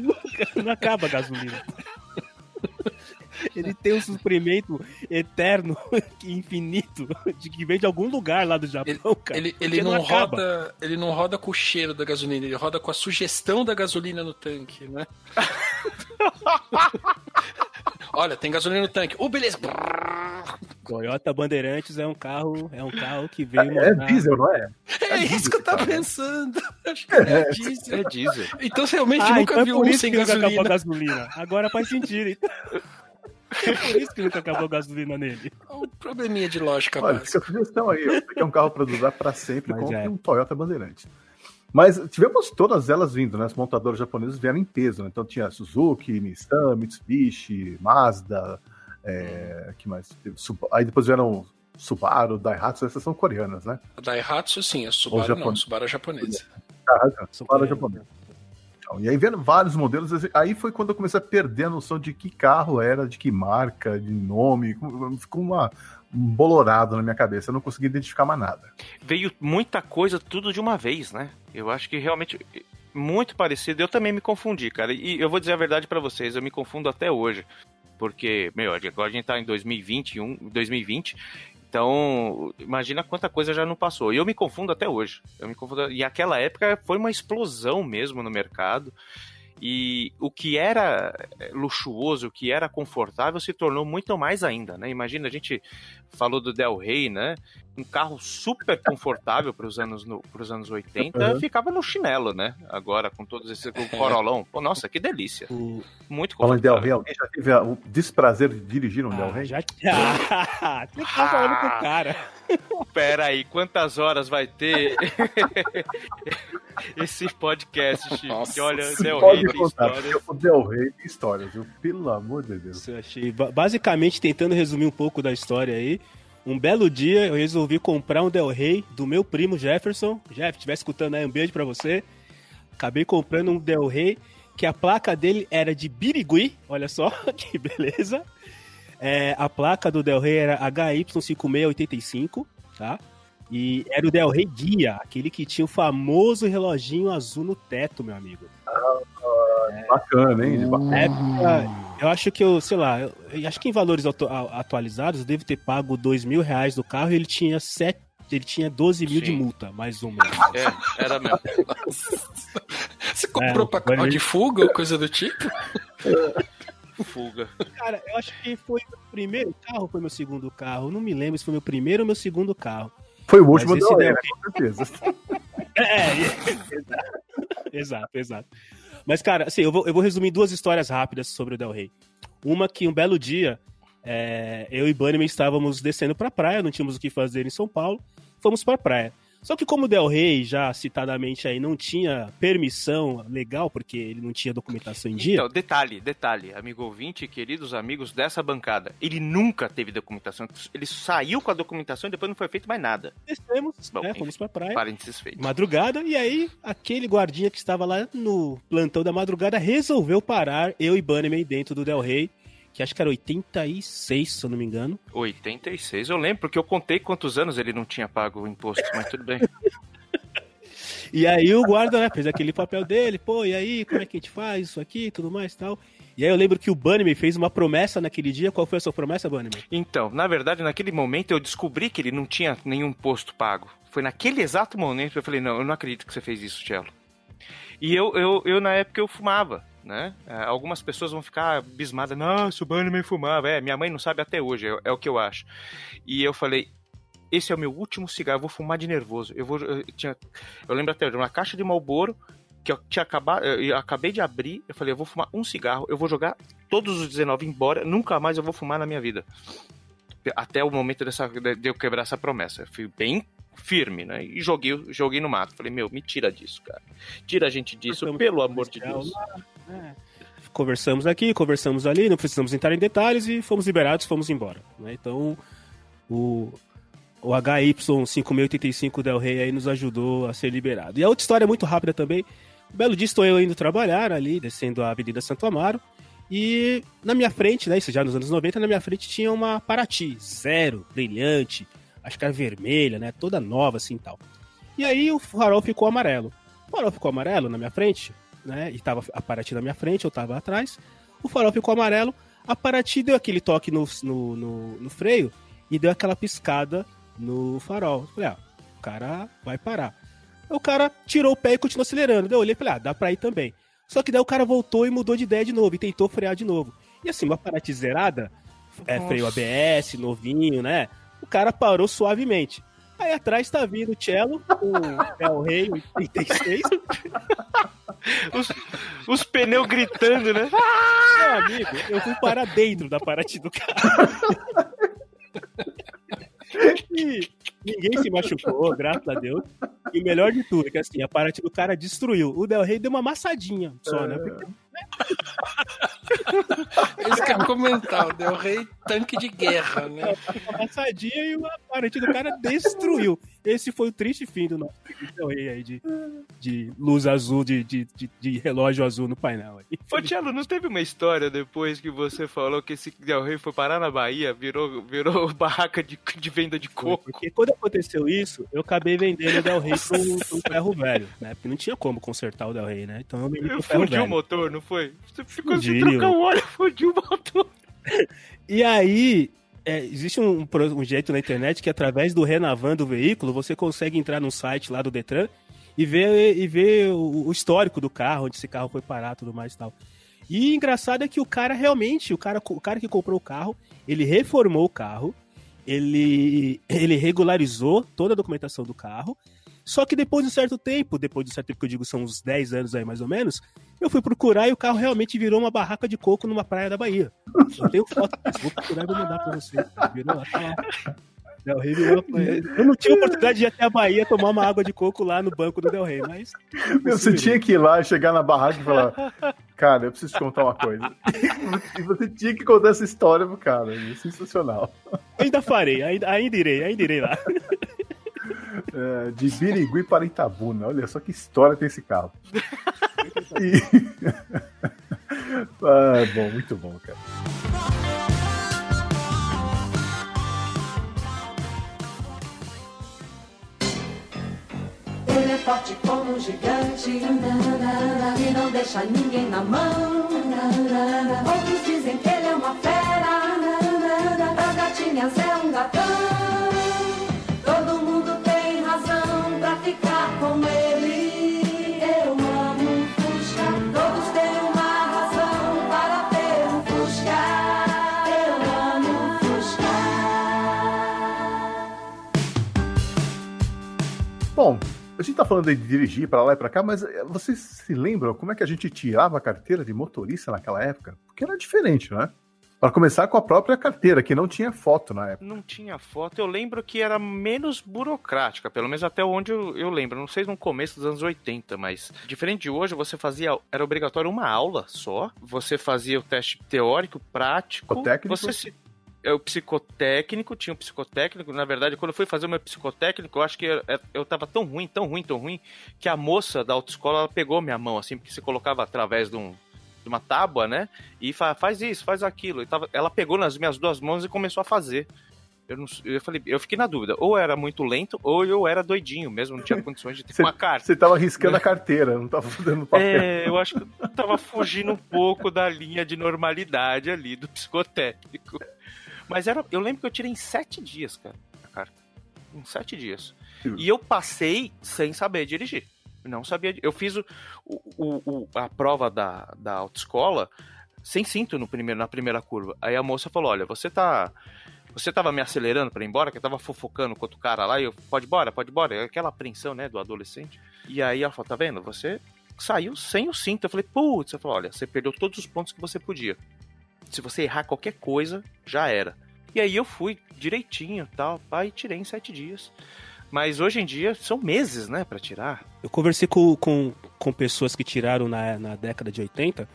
nunca, não acaba a gasolina. Ele tem um suprimento eterno, infinito, de que vem de algum lugar lá do Japão, cara. Ele, ele não, acaba. roda, ele não roda com o cheiro da gasolina, ele roda com a sugestão da gasolina no tanque, né? Olha, tem gasolina no tanque. Oh, beleza. Toyota Bandeirantes é um carro, é um carro que veio É mostrar- diesel, não é? É isso que eu tava pensando. Acho que é diesel. É diesel. Então você realmente Ah, nunca então é viu por um isso sem que nunca acabou a gasolina. gasolina. Agora faz sentido. Então. É por isso que nunca acabou a gasolina nele. Um probleminha de lógica Olha, básica. fica a sugestão aí. Você quer um carro para usar para sempre, Mas compre é. um Toyota Bandeirante. Mas tivemos todas elas vindo, né? As montadoras japonesas vieram em peso, né? Então tinha Suzuki, Nissan, Mitsubishi, Mazda, é, que mais? Aí depois vieram Subaru, Daihatsu, essas são coreanas, né? Daihatsu, sim, a Subaru não, Subaru é japonesa. Daihatsu, Subaru coreanas. japonesa. E aí vieram vários modelos. Aí foi quando eu comecei a perder a noção de que carro era, de que marca, de nome. Ficou uma, um bolorado na minha cabeça. Eu não consegui identificar mais nada. Veio muita coisa tudo de uma vez, né? Eu acho que realmente muito parecido. Eu também me confundi, cara. E eu vou dizer a verdade pra vocês, eu me confundo até hoje. Porque, meu, agora a gente tá em 2021, 2020. Então, imagina quanta coisa já não passou. E eu me confundo até hoje. Eu me confundo. E aquela época foi uma explosão mesmo no mercado. E o que era eh, luxuoso, o que era confortável, se tornou muito mais ainda, né? Imagina, a gente falou do Del Rey, né? Um carro super confortável para os anos, no, pros anos 80, Uhum. ficava no chinelo, né? Agora, com todos esses com o Corolão. Pô, nossa, que delícia. O... Muito Falando em Del confortável. Rey, alguém já teve o desprazer de dirigir um Del Ah, Rey? já... Ah, você tá falando com o cara. Pera aí, quantas horas vai ter esse podcast, Chico? Nossa, Que olha, Del pode Rey tem o Del Rey tem histórias, viu? Pelo amor de Deus. Eu achei. ba- Basicamente, tentando resumir um pouco da história aí. Um belo dia eu resolvi comprar um Del Rey do meu primo Jefferson. Jeff, estiver escutando aí, um beijo pra você. Acabei comprando um Del Rey que a placa dele era de Birigui. Olha só que beleza. É, a placa do Del Rey era HY5685, tá? E era o Del Rey Guia, aquele que tinha o famoso reloginho azul no teto, meu amigo. Bacana, hein? Na época, eu acho que eu, sei lá, eu, eu acho que em valores atu- atualizados eu devo ter pago dois mil reais do carro e ele tinha sete, ele tinha 12 mil de Sim. multa, mais ou menos. É, era mesmo. Você comprou É, carro de fuga ou coisa do tipo? Fuga. Cara, eu acho que foi meu primeiro carro foi meu segundo carro? Não me lembro se foi meu primeiro ou meu segundo carro. Foi o último Del né? Com certeza. É, exato, exato. Mas, cara, assim, eu vou, eu vou resumir duas histórias rápidas sobre o Del Rey. Uma que um belo dia, é, eu e Bunnyman estávamos descendo pra praia, não tínhamos o que fazer em São Paulo, fomos pra praia. Só que como o Del Rey, já citadamente aí, não tinha permissão legal, porque ele não tinha documentação em dia, Então, detalhe, detalhe, amigo ouvinte, queridos amigos dessa bancada, ele nunca teve documentação. Ele saiu com a documentação e depois não foi feito mais nada. descemos, Bom, né, enfim. fomos pra praia. Parênteses feito. Madrugada, e aí aquele guardinha que estava lá no plantão da madrugada resolveu parar eu e Bunnyman dentro do Del Rey, que acho que era 86, se eu não me engano. 86, eu lembro, porque eu contei quantos anos ele não tinha pago o imposto, mas tudo bem. E aí o guarda né, fez aquele papel dele, pô, e aí, como é que a gente faz isso aqui, tudo mais e tal. E aí eu lembro que o Bunnyman fez uma promessa naquele dia. Qual foi a sua promessa, Bunnyman? Então, na verdade, naquele momento eu descobri que ele não tinha nenhum posto pago. Foi naquele exato momento que eu falei, não, eu não acredito que você fez isso, Cello. E eu, eu, eu na época, eu fumava, né? É, Algumas pessoas vão ficar abismadas, nossa, o Bunnyman fumava. É, minha mãe não sabe até hoje, é, é o que eu acho. E eu falei, esse é o meu último cigarro, eu vou fumar de nervoso. Eu vou, eu, tinha, eu lembro até de uma caixa de Marlboro que eu tinha acabado, eu, acabei de abrir, eu falei, eu vou fumar um cigarro, eu vou jogar todos os 19 embora, nunca mais eu vou fumar na minha vida. Até o momento dessa, de eu quebrar essa promessa. Eu fui bem firme, né? E joguei, joguei no mato. Falei, meu, me tira disso, cara. Tira a gente disso, pelo amor de Deus. É. conversamos aqui, conversamos ali, não precisamos entrar em detalhes e fomos liberados, fomos embora. né? Então, o, o HY5685 Del Rey aí nos ajudou a ser liberado. E a outra história muito rápida também. Um belo dia estou eu indo trabalhar ali, descendo a Avenida Santo Amaro. E na minha frente, né, isso já nos anos 90, na minha frente tinha uma Paraty, zero, brilhante, acho que era vermelha, né, toda nova assim e tal. E aí o farol ficou amarelo. O farol ficou amarelo na minha frente, né, e tava a Paraty na minha frente, eu tava atrás. O farol ficou amarelo, a Paraty deu aquele toque no, no, no, no freio e deu aquela piscada no farol. Eu Falei, ah, o cara vai parar. O cara tirou o pé e continuou acelerando. Daí eu olhei e falei, ah, dá pra ir também. Só que daí o cara voltou e mudou de ideia de novo e tentou frear de novo. E assim, uma Paraty zerada, é, freio ABS, novinho, né? O cara parou suavemente. Aí atrás tá vindo o Cello, o Del Rey 86. Os, os pneus gritando, né? Meu amigo, eu fui parar dentro da Paraty do carro. E ninguém se machucou, graças a Deus. E o melhor de tudo é que assim, a Paraty do cara destruiu. O Del Rey deu uma amassadinha só, né? Porque É que eu ia comentar, o Del Rey tanque de guerra, né? uma amassadinha e a Paraty do cara destruiu. Esse foi o triste fim do nosso Del Rey aí de, de luz azul, de, de, de, de relógio azul no painel. Aí. Ô, Tiago, não teve uma história depois que você falou que esse Del Rey foi parar na Bahia, virou, virou barraca de, de venda de coco? Porque quando aconteceu isso, eu acabei vendendo o Del Rey pro, pro ferro velho, né? Porque não tinha como consertar o Del Rey, né? Então eu vendi pro ferro Fundiu o motor, não foi? Você ficou sem trocar o óleo, fundiu o motor. E aí, é, existe um, um jeito na internet que através do Renavan do veículo, você consegue entrar no site lá do Detran e ver, e ver o, o histórico do carro, onde esse carro foi parar, tudo mais e tal. E engraçado é que o cara realmente, o cara, o cara que comprou o carro, ele reformou o carro, ele, ele regularizou toda a documentação do carro, só que depois de um certo tempo, depois de um certo tempo que eu digo são uns 10 anos aí mais ou menos, eu fui procurar e o carro realmente virou uma barraca de coco numa praia da Bahia. Eu tenho foto, vou procurar e vou mandar pra você. Virou lá, tá lá. Del Rey virou Eu não tive a oportunidade de ir até a Bahia tomar uma água de coco lá no banco do Del Rey, mas. Meu, você tinha que ir lá, chegar na barraca e falar: Cara, eu preciso te contar uma coisa. E você tinha que contar essa história pro cara. É sensacional. Ainda farei, ainda, ainda irei, ainda irei lá. É, de Birigui para Itabuna. Olha só que história tem esse carro. E... ah, bom, muito bom, cara. Ele é forte como um gigante e não deixa ninguém na mão. Outros dizem que ele é uma fera, das gatinhas é um gatão. Bom, a gente tá falando de dirigir para lá e para cá, mas eh, vocês se lembram como é que a gente tirava a carteira de motorista naquela época? Porque era diferente, não é? Para começar com a própria carteira, que não tinha foto na época. Não tinha foto. Eu lembro que era menos burocrática, pelo menos até onde eu, eu lembro. Não sei no começo dos anos 80, mas diferente de hoje, você fazia. Era obrigatório uma aula só. Você fazia o teste teórico, prático. Psicotécnico. Você se. É o psicotécnico, tinha um psicotécnico. Na verdade, quando eu fui fazer o meu psicotécnico, eu acho que eu, eu tava tão ruim, tão ruim, tão ruim, que a moça da autoescola ela pegou minha mão, assim, porque você colocava através de, um, de uma tábua, né? E fa, faz isso, faz aquilo. E tava, ela pegou nas minhas duas mãos e começou a fazer. Eu, não, eu falei, eu fiquei na dúvida, ou era muito lento, ou eu era doidinho mesmo, não tinha condições de ter Você- uma carta. Você tava riscando a carteira, não tava fazendo papel. É, eu acho que eu tava fugindo um pouco da linha de normalidade ali do psicotécnico. Mas era, eu lembro que eu tirei em sete dias, cara. a carta. Em sete dias. E eu passei sem saber dirigir. Não sabia. Eu fiz o, o- o- a prova da, da autoescola sem cinto no primeiro, na primeira curva. Aí a moça falou: Olha, você tá. Você tava me acelerando pra ir embora, que eu tava fofocando com outro cara lá, e eu, pode ir embora, pode ir embora. Aquela apreensão, né, do adolescente. E aí ela falou: Tá vendo? Você saiu sem o cinto. Eu falei: Putz, ela falou: Olha, você perdeu todos os pontos que você podia. Se você errar qualquer coisa, já era. E aí eu fui direitinho tal, pá, e tirei em sete dias. Mas hoje em dia são meses, né, pra tirar. Eu conversei com, com, com pessoas que tiraram na, na década de 80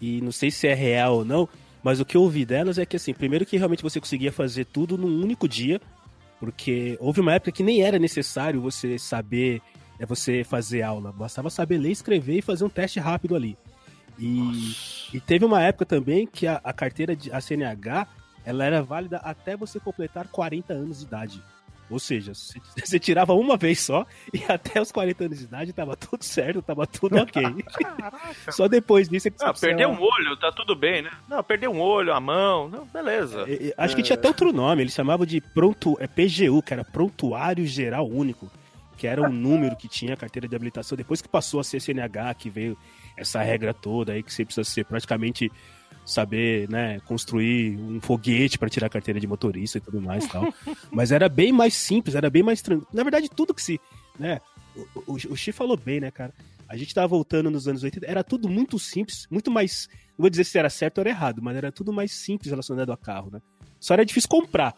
e não sei se é real ou não, mas o que eu ouvi delas é que, assim, primeiro que realmente você conseguia fazer tudo num único dia, porque houve uma época que nem era necessário você saber, é você fazer aula, bastava saber ler, escrever e fazer um teste rápido ali. E, e teve uma época também que a, a carteira de a CNH ela era válida até você completar 40 anos de idade. Ou seja, você, tirava uma vez só e até os 40 anos de idade tava tudo certo, tava tudo ok. Só depois disso é que Ah, você perdeu precisava- um olho, tá tudo bem, né? Não, perdeu um olho, a mão, não, beleza. É, é, Acho que tinha até outro nome, eles chamavam de pronto, é PGU, que era Prontuário Geral Único, que era um número que tinha a carteira de habilitação. Depois que passou a ser CNH, que veio essa regra toda aí, que você precisa ser praticamente saber, né, construir um foguete para tirar a carteira de motorista e tudo mais e tal. Mas era bem mais simples, era bem mais tranquilo. Na verdade, tudo que se, né, o, o, o Xi falou bem, né, cara? A gente tava voltando nos anos 80, era tudo muito simples, muito mais, não vou dizer se era certo ou era errado, mas era tudo mais simples relacionado a carro, né? Só era difícil comprar,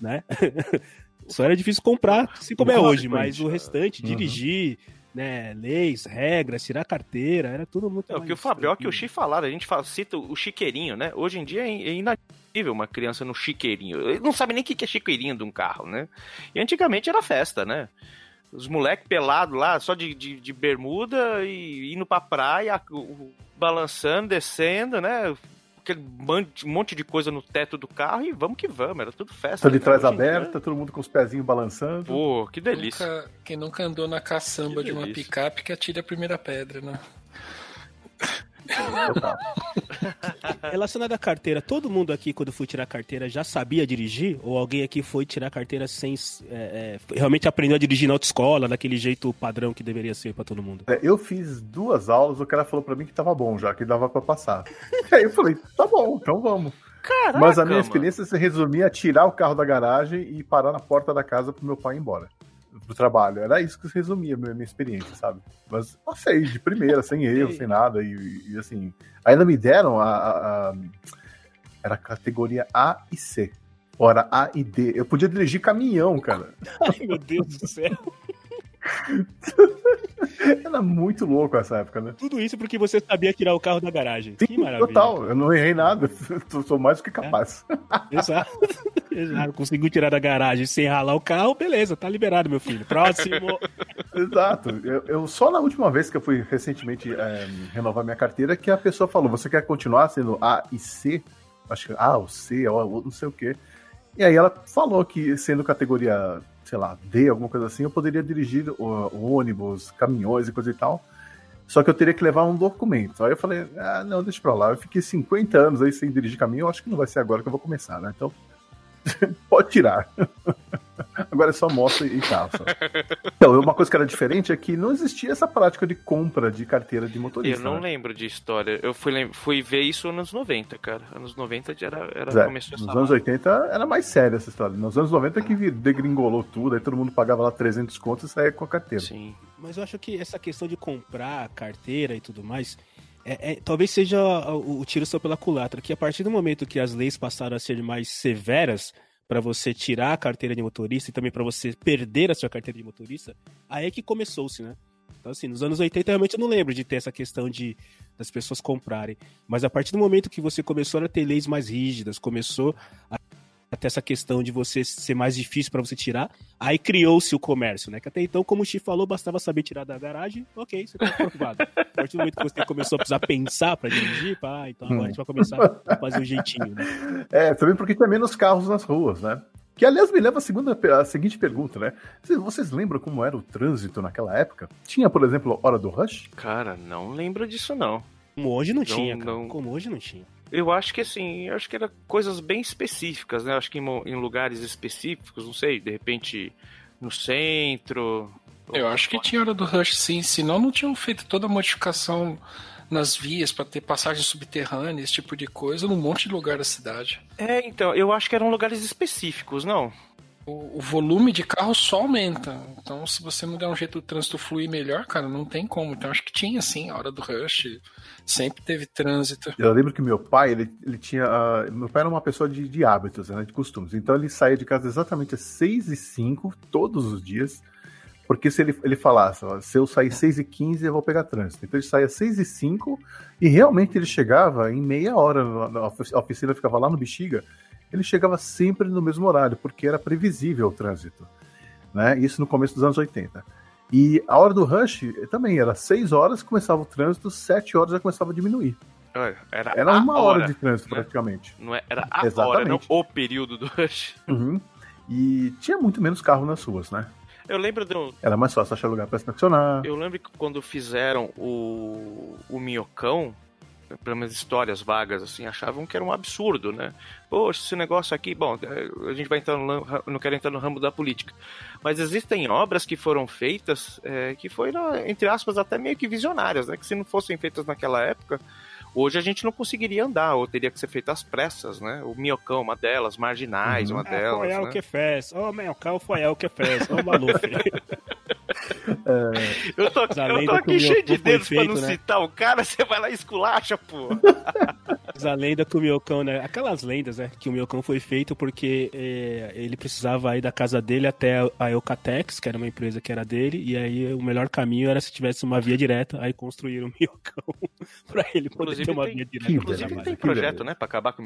né? Só era difícil comprar, assim como é hoje, mas o restante, Uhum. Né, leis, regras, tirar carteira, era tudo muito É o que o Fabioca e o tranquilo. Xi falaram, a gente fala, cita o chiqueirinho, né? Hoje em dia é é inadmissível uma criança no chiqueirinho. Ele não sabe nem o que é chiqueirinho de um carro, né? E antigamente era festa, né? Os moleques pelados lá, só de, de, de bermuda e indo pra praia, o- o- balançando, descendo, né? Aquele monte, de coisa no teto do carro e vamos que vamos, era tudo festa. Tá de né? trás aberta, todo mundo com os pezinhos balançando. Pô, que delícia. Nunca- quem nunca andou na caçamba Que de uma delícia. picape que atire a primeira pedra, né? Relacionado à carteira, todo mundo aqui, quando foi tirar carteira, já sabia dirigir? Ou alguém aqui foi tirar carteira sem. é, é, realmente aprendeu a dirigir na autoescola, daquele jeito padrão que deveria ser pra todo mundo? É, eu fiz duas aulas, o cara falou pra mim que tava bom já, que dava pra passar. E aí eu falei, tá bom, então vamos. Caraca, Mas a minha mano. experiência se resumia a tirar o carro da garagem e parar na porta da casa pro meu pai ir embora. Pro trabalho. Era isso que resumia a minha, minha experiência, sabe? Mas passei de primeira, sem erro, sem nada. E, e, assim, ainda me deram a, a- a- Era categoria A e C. Ou era A e D. Eu podia dirigir caminhão, cara. Ai, meu Deus do céu. Era muito louco essa época, né? Tudo isso porque você sabia tirar o carro da garagem. que maravilha. Total, eu não errei nada. Eu Sou mais do que capaz. Exato. Exato. Conseguiu tirar da garagem sem ralar o carro, beleza, tá liberado, meu filho. Próximo. Exato. Eu, eu- só na última vez que eu fui recentemente é, renovar minha carteira que a pessoa falou: você quer continuar sendo A e C? Acho que A ou C, ou não sei o quê. E aí ela falou que sendo categoria, sei lá, D, alguma coisa assim, eu poderia dirigir ônibus, caminhões e coisa e tal. Só que eu teria que levar um documento. Aí eu falei, ah, não, deixa pra lá. Eu fiquei 50 anos aí sem dirigir caminhão, acho que não vai ser agora que eu vou começar, né? Então, pode tirar. Agora é só moto e. Só. Então, uma coisa que era diferente é que não existia essa prática de compra de carteira de Eu motorista. não né? lembro de história. Eu fui, fui ver isso nos anos 90, cara. Anos 90 já era, era Zé, começou essa nos anos 80 era mais séria essa história. Nos anos 90 que vir- degringolou tudo, aí todo mundo pagava lá 300 contos e saía com a carteira. Sim. Mas eu acho que essa questão de comprar carteira e tudo mais, é, é- talvez seja o, o tiro só pela culatra, que a partir do momento que as leis passaram a ser mais severas para você tirar a carteira de motorista e também para você perder a sua carteira de motorista, aí é que começou-se, né? Então, assim, nos anos 80 realmente eu não lembro de ter essa questão de das pessoas comprarem. Mas a partir do momento que você começou a ter leis mais rígidas, começou a até essa questão de você ser mais difícil para você tirar, aí criou-se o comércio, né? Que até então, como o Chi falou, bastava saber tirar da garagem, ok, você tá aprovado. A partir do momento que você começou a precisar pensar para dirigir, pá, então agora a gente vai começar a fazer um jeitinho, né? É, também porque tem menos carros nas ruas, né? Que, aliás, me leva à, segunda, a seguinte pergunta, né? Vocês, vocês lembram como era o trânsito naquela época? Tinha, por exemplo, hora do rush? Cara, não lembro disso, não. Como hoje não Não, tinha, cara. não. Como hoje não tinha. Eu acho que assim, eu acho que era coisas bem específicas, né? Eu acho que em, em lugares específicos, não sei, de repente no centro. Eu acho que tinha hora do rush sim, senão não tinham feito toda a modificação nas vias para ter passagem subterrânea, esse tipo de coisa, num monte de lugar da cidade. É, então, eu acho que eram lugares específicos, não? O, o volume de carro só aumenta. Então, se você não der um jeito do trânsito fluir melhor, cara, não tem como. Então, acho que tinha sim a hora do rush. Sempre teve trânsito. Eu lembro que meu pai, ele, ele tinha. ah, meu pai era uma pessoa de, de hábitos, né, de costumes. Então ele saía de casa exatamente às 6 e 5 todos os dias, Porque se ele, ele falasse, se eu sair 6 e 15 eu vou pegar trânsito. Então ele saía 6 e 5 e realmente ele chegava em meia hora, a oficina ficava lá no Bexiga, ele chegava sempre no mesmo horário, porque era previsível o trânsito. Né? Isso no começo dos anos 80. E a hora do rush também era 6 horas, começava o trânsito, 7 horas já começava a diminuir. Era, Era uma hora, hora de trânsito né? praticamente. Não é- era a hora, Exatamente. não o período do rush. Uhum. E tinha muito menos carro nas ruas, né? Eu lembro de um, Era mais fácil achar lugar para estacionar. Eu lembro que quando fizeram o, o Minhocão, pelo menos histórias vagas, assim, achavam que era um absurdo, né? Poxa, esse negócio aqui, bom, a gente vai entrar no não quero entrar no ramo da política, mas existem obras que foram feitas é, que foram, entre aspas, até meio que visionárias, né? Que se não fossem feitas naquela época, hoje a gente não conseguiria andar, ou teria que ser feito às pressas, né? O Minhocão, uma delas, Marginais, Uhum. uma delas, foi né? que fez. Ô, meu carro foi el que fez. Ô, Maluf. Eu tô, eu tô aqui cheio de dedos pra não feito, né? citar o cara, você vai lá e esculacha, pô. Mas a lenda que o Miocão, né? Aquelas lendas, né? Que o Miocão foi feito porque eh, ele precisava ir da casa dele até a Eucatex, que era uma empresa que era dele, e aí o melhor caminho era se tivesse uma via direta, aí construíram o Miocão pra ele poder Inclusive ter uma tem- via direta. Inclusive tem projeto, beleza. né, pra acabar com o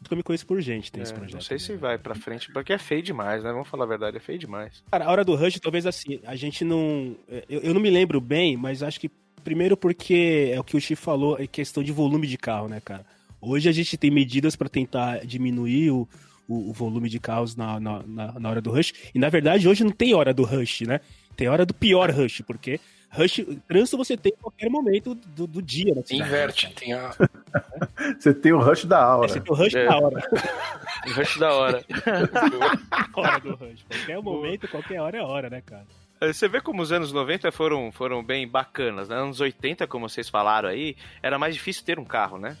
minhocão. Eu me conheço por gente, tem É, esse projeto. não sei se né? vai pra frente, porque é feio demais, né? Vamos falar a verdade, é feio demais. Cara, a hora do Rush, talvez assim, a gente não. Eu, eu não me lembro bem, mas acho que primeiro porque é o que o Chief falou, é questão de volume de carro, né, cara? Hoje a gente tem medidas pra tentar diminuir o, o, o volume de carros na, na, na, na hora do Rush. E na verdade, hoje não tem hora do Rush, né? Tem hora do pior Rush, porque Rush, trânsito você tem em qualquer momento do, do dia, né? Inverte, tem a. Você tem o rush da aura. Você tem o Rush É. na hora. Rush da hora. hora do Rush. Qualquer momento, qualquer hora é hora, né, cara? É, Você vê como os anos 90 foram, foram bem bacanas, né? Anos 80, como vocês falaram aí, era mais difícil ter um carro, né?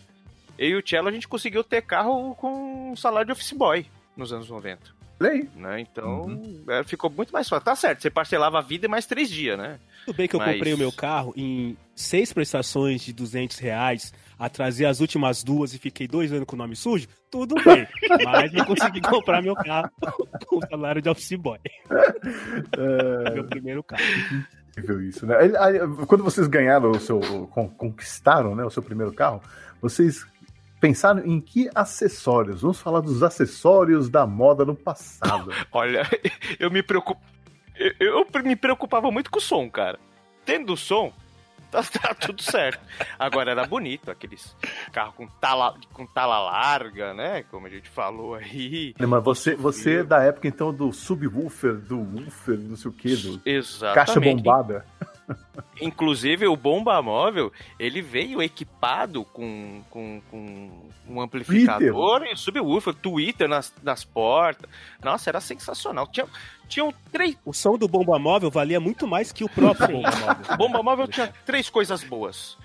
Eu e o Cello, a gente conseguiu ter carro com um salário de office boy nos anos 90. Aí. Né? Então, é, ficou muito mais fácil. Tá certo, você parcelava a vida e mais três dias, né? Tudo bem que eu Mas- comprei o meu carro em seis prestações de 200 reais, atrasei as últimas duas e fiquei dois anos com o nome sujo, tudo bem. Mas eu consegui comprar meu carro com o salário de office boy. Meu primeiro carro. Incrível isso, né? Quando vocês ganharam o seu. con- conquistaram né, o seu primeiro carro, vocês pensaram em que acessórios? Vamos falar dos acessórios da moda no passado. Olha, eu me preocupo. Eu, eu me preocupava muito com o som, cara. Tendo o som, tá, tá tudo certo. Agora era bonito, aqueles carros com tala, com tala larga, né? Como a gente falou aí. Mas você, você é da época então do subwoofer, do woofer, não sei o que, do Exatamente. caixa bombada. Inclusive, o Bomba Móvel, ele veio equipado com, com, com um amplificador e subwoofer, Twitter nas, nas portas. Nossa, era sensacional. Tinha, tinham três... O som do Bomba Móvel valia muito mais que o próprio Bomba Móvel. O Bomba Móvel tinha três coisas boas.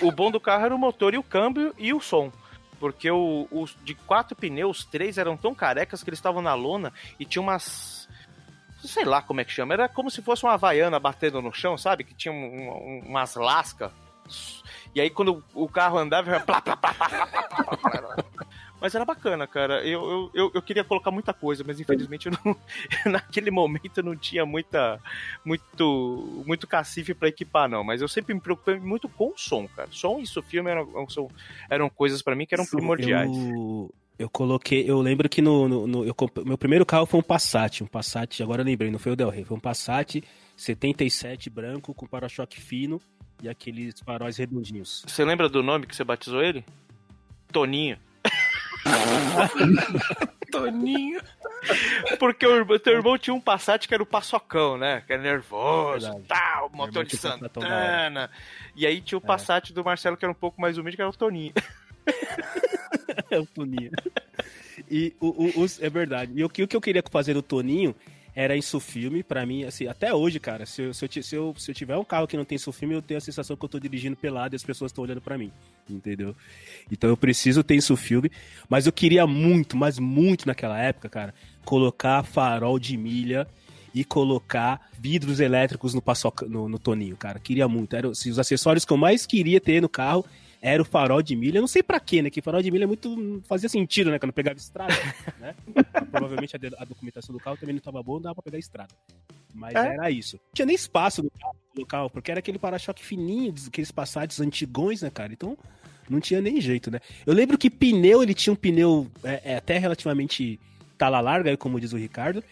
O, o bom do carro era o motor e o câmbio e o som. Porque o, os de quatro pneus, três eram tão carecas que eles estavam na lona e tinha umas sei lá como é que chama, era como se fosse uma havaiana batendo no chão, sabe? Que tinha um, um, umas lascas. E aí quando o carro andava, era plá, plá, plá, Mas era bacana, cara. Eu, eu, eu queria colocar muita coisa, mas infelizmente não, naquele momento eu não tinha muita, muito, muito cacife para equipar, não. Mas eu sempre me preocupei muito com o som, cara. Som e isso, filme eram, eram coisas para mim que eram primordiais. Eu, eu coloquei, eu lembro que no, no, no- eu comp- meu primeiro carro foi um Passat, um Passat, agora eu lembrei, não foi o Del Rey, foi um Passat 77 branco com para-choque fino e aqueles faróis redondinhos. Você lembra do nome que você batizou ele? Toninho. Toninho. Porque o teu irmão tinha um Passat que era o paçocão, né? Que era nervoso, Verdade. tal, motor de Santana. E aí tinha o Passat do Marcelo que era um pouco mais humilde, que era o Toninho. É o Toninho. E o, o- é verdade. E o que, o que eu queria fazer do Toninho era isso filme, pra mim, assim, até hoje, cara, se eu, se, eu, se, eu, se eu tiver um carro que não tem filme, eu tenho a sensação que eu tô dirigindo pelado e as pessoas estão olhando pra mim, entendeu? Então eu preciso ter isso filme, mas eu queria muito, mas muito naquela época, cara, colocar farol de milha e colocar vidros elétricos no, paçoca, no, no Toninho, cara. Queria muito. Era, assim, os acessórios que eu mais queria ter no carro era o farol de milha. Eu não sei pra quê, né? Que farol de milha é muito. fazia sentido, né? Quando pegava estrada, né? Provavelmente a, de- a documentação do carro também não tava boa, não dava pra pegar estrada. Mas É. era isso. Não tinha nem espaço no carro pra colocar, porque era aquele para-choque fininho, aqueles passados antigões, né, cara? Então não tinha nem jeito, né? Eu lembro que pneu, ele tinha um pneu é, é, até relativamente tala larga, como diz o Ricardo.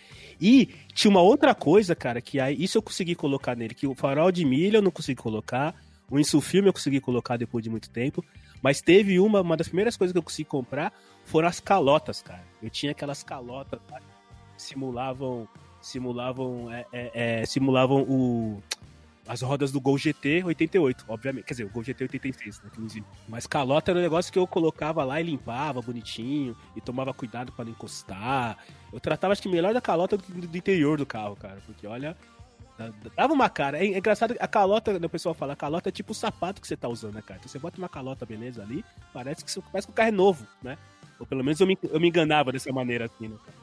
E tinha uma outra coisa, cara, que aí, isso eu consegui colocar nele, que o farol de milha eu não consegui colocar, o insufilme eu consegui colocar depois de muito tempo, mas teve uma, uma das primeiras coisas que eu consegui comprar foram as calotas, cara. Eu tinha aquelas calotas que simulavam, simulavam, é, é, é, simulavam o as rodas do Gol GT 88, obviamente. Quer dizer, o Gol GT 86, né? que existe. Mas calota era um negócio que eu colocava lá e limpava bonitinho e tomava cuidado pra não encostar. Eu tratava, acho que melhor da calota do, do interior do carro, cara. Porque olha. Dava uma cara. É, é engraçado, a calota, né, o pessoal fala, a calota é tipo o sapato que você tá usando, né, cara? Então você bota uma calota, beleza, ali, parece que, parece que o carro é novo, né? Ou pelo menos eu me, eu me enganava dessa maneira assim, né, cara?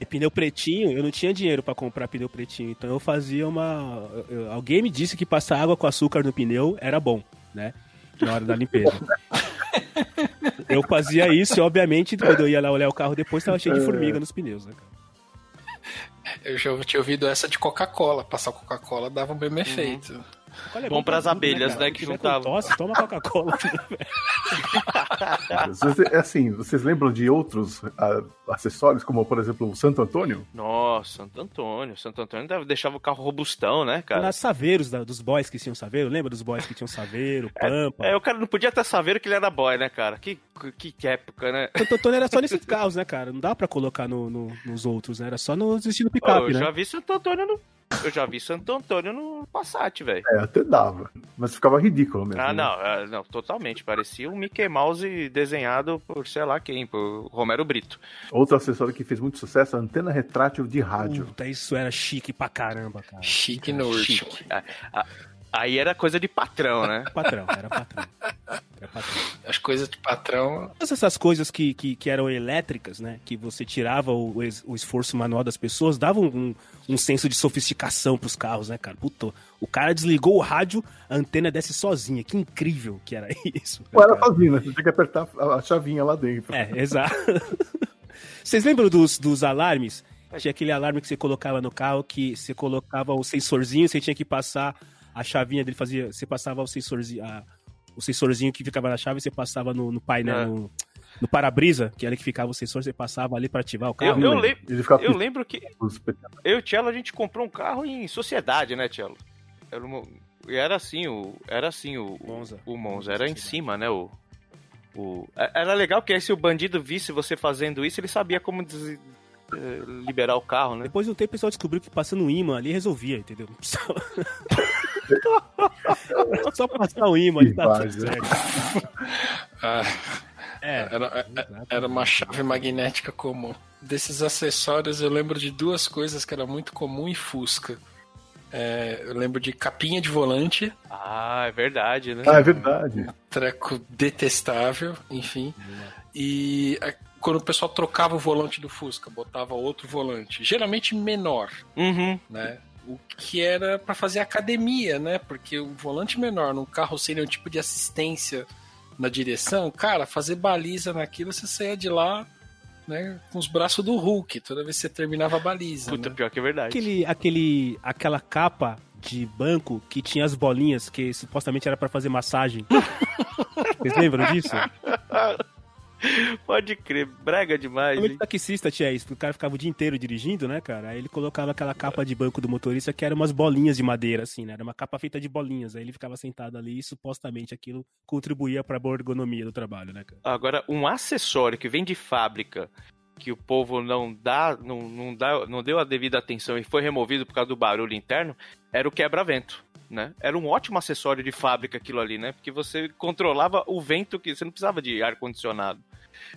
E pneu pretinho, eu não tinha dinheiro pra comprar pneu pretinho, então eu fazia uma. eu- alguém me disse que passar água com açúcar no pneu era bom, né? Na hora da limpeza. eu fazia isso e, obviamente, quando eu ia lá olhar o carro depois, tava cheio de formiga nos pneus, né, cara? Eu já tinha ouvido essa de Coca-Cola. Passar Coca-Cola dava o mesmo efeito. Olha, é Bom pras pra tudo, abelhas, cara? né, que com juntavam. Tosse, toma Coca-Cola. Vocês- É assim, vocês lembram de outros ah, acessórios, como por exemplo o Santo Antônio? Nossa, Santo Antônio. Santo Antônio deixava o carro robustão, né, cara? Nas saveiros da- dos boys que tinham saveiro, lembra dos boys que tinham saveiro, pampa? É, o cara não podia ter saber que ele era boy, né, cara? Que, que época, né? Santo Antônio era só nesses carros, né, cara? Não dá pra colocar no, no- nos outros, né? Era só nos estilo picape, eu né? já vi Santo Antônio no. Eu já vi Santo Antônio no Passat, velho. É, até dava. Mas ficava ridículo mesmo. Ah, né? não, é, não, totalmente. Parecia um Mickey Mouse desenhado por sei lá quem, por Romero Brito. Outro acessório que fez muito sucesso, a antena retrátil de rádio. Puta, isso era chique pra caramba, cara. Chique no. Chique. Ah, ah, Aí era coisa de patrão, né? Patrão, era patrão. Era patrão. As coisas de patrão. Todas essas coisas que, que, que eram elétricas, né? Que você tirava o, o esforço manual das pessoas, davam um, um senso de sofisticação pros carros, né, cara? Puta, o cara desligou o rádio, a antena desce sozinha. Que incrível que era isso. Ou era cara? sozinho, né? Você tinha que apertar a a chavinha lá dentro. É, exato. Vocês lembram dos, dos alarmes? Tinha aquele alarme que você colocava no carro, que você colocava o sensorzinho, você tinha que passar a chavinha dele, fazia, você passava o sensorzinho, a- o sensorzinho que ficava na chave, você passava no, no painel, É. no, no para-brisa, que era que ficava o sensor, você passava ali pra ativar o Eu, carro. eu, né? lem- Ele ficava eu lembro que eu e o Tchelo, a gente comprou um carro em sociedade, né, Tchelo? Era, uma- e era assim, o, era assim o Monza. O Monza era em cima, né? O, o, é- era legal que aí se o bandido visse você fazendo isso, ele sabia como des- eh, liberar o carro, né? Depois de um tempo o pessoal descobriu que passando um imã ali resolvia, entendeu? Precisava- Só passar o imã ali tá tudo certo. Ah, É, era, exato. era uma chave magnética comum. Desses acessórios, eu lembro de duas coisas que era muito comum em Fusca. É, eu lembro de capinha de volante, Ah, é verdade, né? Ah, é verdade. treco detestável, enfim. E é, quando o pessoal trocava o volante do Fusca, botava outro volante, geralmente menor, Uhum. né? O que era pra fazer academia, né? Porque o volante menor num carro sem nenhum tipo de assistência na direção, cara, fazer baliza naquilo, você saía de lá, né, com os braços do Hulk, toda vez que você terminava a baliza. Puta, né? pior que é verdade. aquele, aquele, aquela capa de banco que tinha as bolinhas que supostamente era pra fazer massagem. Vocês lembram disso? Pode crer, brega demais, hein? taxista tinha isso, o cara ficava o dia inteiro dirigindo, né, cara? Aí ele colocava aquela capa de banco do motorista que era umas bolinhas de madeira, assim, né? Era uma capa feita de bolinhas. Aí ele ficava sentado ali e supostamente aquilo contribuía pra boa ergonomia do trabalho, né, cara? Agora, um acessório que vem de fábrica que o povo não dá, não, não dá, não deu a devida atenção e foi removido por causa do barulho interno, era o quebra-vento. Né? Era um ótimo acessório de fábrica aquilo ali, né? Porque você controlava o vento que você não precisava de ar condicionado.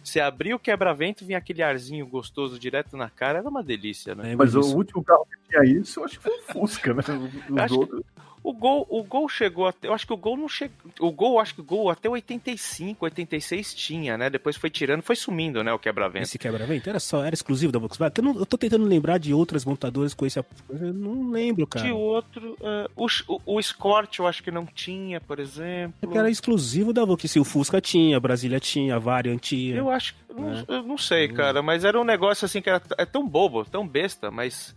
Você abria o quebra-vento, vinha aquele arzinho gostoso direto na cara, era uma delícia, né? Mas o último carro que tinha isso, eu acho que foi o Fusca, né? Os outros. O Gol, o Gol chegou até. Eu acho que o Gol não chegou. O Gol, acho que o Gol até 85, 86 tinha, né? Depois foi tirando, foi sumindo, né? O quebra-vento. Esse quebra-vento era só, era exclusivo da Volkswagen? Eu, não- eu tô tentando lembrar de outras montadoras com esse. Eu não lembro, cara. Tinha outro. eh, o, o, Escort eu acho que não tinha, por exemplo. Porque era exclusivo da Volkswagen. Se o Fusca tinha, a Brasília tinha, a Variant tinha. Eu acho. eu Não, É. eu não sei, cara, mas era um negócio assim que era é tão bobo, tão besta, mas.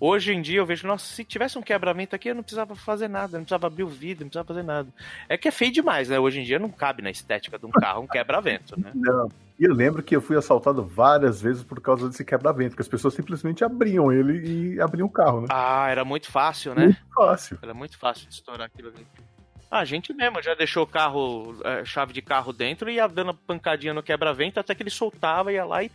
Hoje em dia eu vejo, nossa, se tivesse um quebra-vento aqui, eu não precisava fazer nada, não precisava abrir o vidro, não precisava fazer nada. É que é feio demais, né? Hoje em dia não cabe na estética de um carro um quebra-vento, né? Não. E eu lembro que eu fui assaltado várias vezes por causa desse quebra-vento, que as pessoas simplesmente abriam ele e abriam o carro, né? Ah, era muito fácil, né? Muito fácil. Era muito fácil de estourar aquilo ali. Ah, a gente mesmo já deixou o carro, é, chave de carro dentro e ia dando pancadinha no quebra-vento até que ele soltava, ia lá e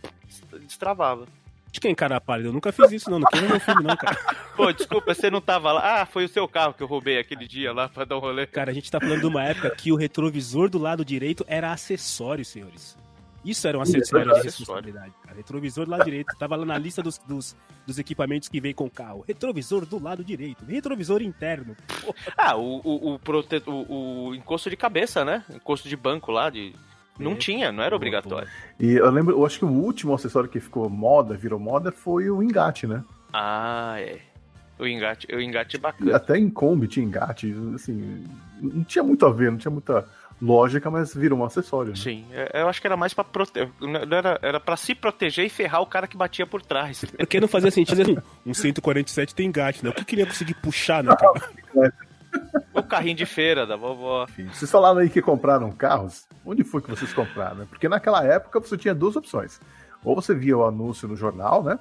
destravava. De quem, cara pálido? Eu nunca fiz isso, não. Não queima meu filho, não, cara. Pô, desculpa, você não tava lá. Ah, foi o seu carro que eu roubei aquele dia lá pra dar um rolê. Cara, a gente tá falando de uma época que o retrovisor do lado direito era acessório, senhores. Isso era um acessório de responsabilidade, cara. Retrovisor do lado direito. Tava lá na lista dos, dos, dos equipamentos que vem com o carro. Retrovisor do lado direito. Retrovisor interno. Pô, Ah, o, o, o, prote... o, o encosto de cabeça, né? Encosto de banco lá, de. Não É. tinha, não era obrigatório. E eu lembro, eu acho que o último acessório que ficou moda, virou moda, foi o engate, né? Ah, é. O engate, o engate é bacana. Até em Kombi tinha engate, assim, não tinha muito a ver, não tinha muita lógica, mas virou um acessório. Né? Sim, é- eu acho que era mais pra proteger. Era, era pra se proteger e ferrar o cara que batia por trás. Porque não fazia sentido assim, um 147 tem engate, né? O que que ele ia conseguir puxar, né, cara? O carrinho de feira da vovó. Enfim, vocês falaram aí que compraram carros. Onde foi que vocês compraram? né? Porque naquela época você tinha duas opções. Ou você via o anúncio no jornal, né?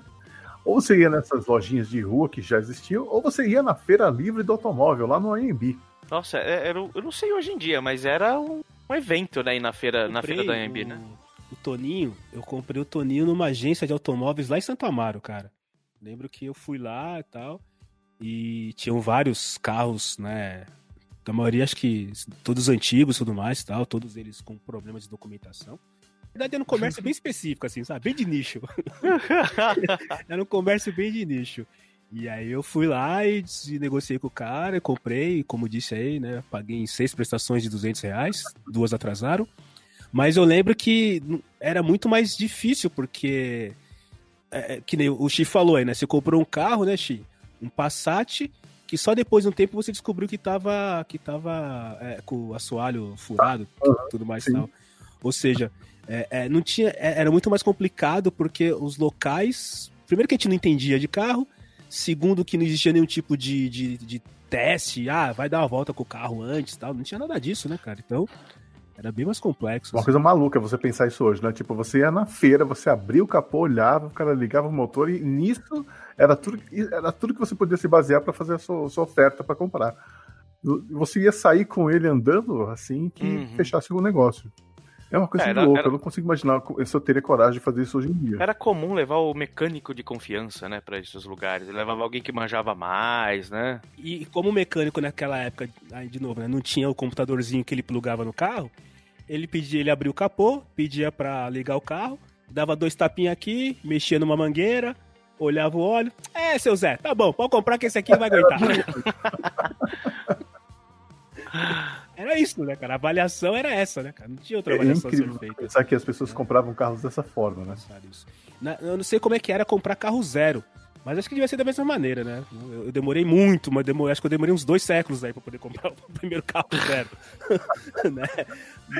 Ou você ia nessas lojinhas de rua que já existiam, ou você ia na Feira Livre do Automóvel, lá no AMB. Nossa, é- era, o- eu não sei hoje em dia, mas era um, um evento, né, aí na feira, na feira da AMB, né? O Toninho, eu comprei o Toninho numa agência de automóveis lá em Santo Amaro, cara. Lembro que eu fui lá e tal, e tinham vários carros, né? Da maioria, acho que todos antigos e tudo mais tal, todos eles com problemas de documentação. Na verdade, era um comércio bem específico, assim, sabe? Bem de nicho. Era um comércio bem de nicho. E aí eu fui lá e negociei com o cara, comprei, como disse aí, né? Paguei em seis prestações de 200 reais, duas atrasaram. Mas eu lembro que era muito mais difícil, porque. é, é, que nem o Xi falou aí, né? Você comprou um carro, né, Xi? Um Passat, que só depois de um tempo você descobriu que tava, que tava é, com o assoalho furado e tudo mais sim. tal. Ou seja, é, é, não tinha, é, era muito mais complicado porque os locais. Primeiro que a gente não entendia de carro, segundo que não existia nenhum tipo de, de, de teste, ah, vai dar uma volta com o carro antes tal. Não tinha nada disso, né, cara? Então, era bem mais complexo. Uma assim. coisa maluca você pensar isso hoje, né? Tipo, você ia na feira, você abria o capô, olhava, o cara ligava o motor e nisso era tudo, era tudo que você podia se basear para fazer a sua, sua oferta para comprar. Você ia sair com ele andando assim que Uhum. fechasse o negócio. É uma coisa Era- de louca, era- eu não consigo imaginar se eu teria coragem de fazer isso hoje em dia. Era comum levar o mecânico de confiança, né, pra esses lugares. Ele levava alguém que manjava mais, né? E como o mecânico naquela época, aí de novo, né, não tinha o computadorzinho que ele plugava no carro, ele pedia, ele abria o capô, pedia pra ligar o carro, dava dois tapinhas aqui, mexia numa mangueira, olhava o óleo. É, seu Zé, tá bom, pode comprar que esse aqui vai aguentar. Era isso, né, cara? A avaliação era essa, né, cara? Não tinha outra É avaliação incrível feita. pensar que as pessoas compravam carros dessa forma, né? Eu não sei como é que era comprar carro zero. Mas acho que devia ser da mesma maneira, né? Eu, eu demorei muito, mas demorei, acho que eu demorei uns dois séculos aí pra poder comprar o primeiro carro zero. né?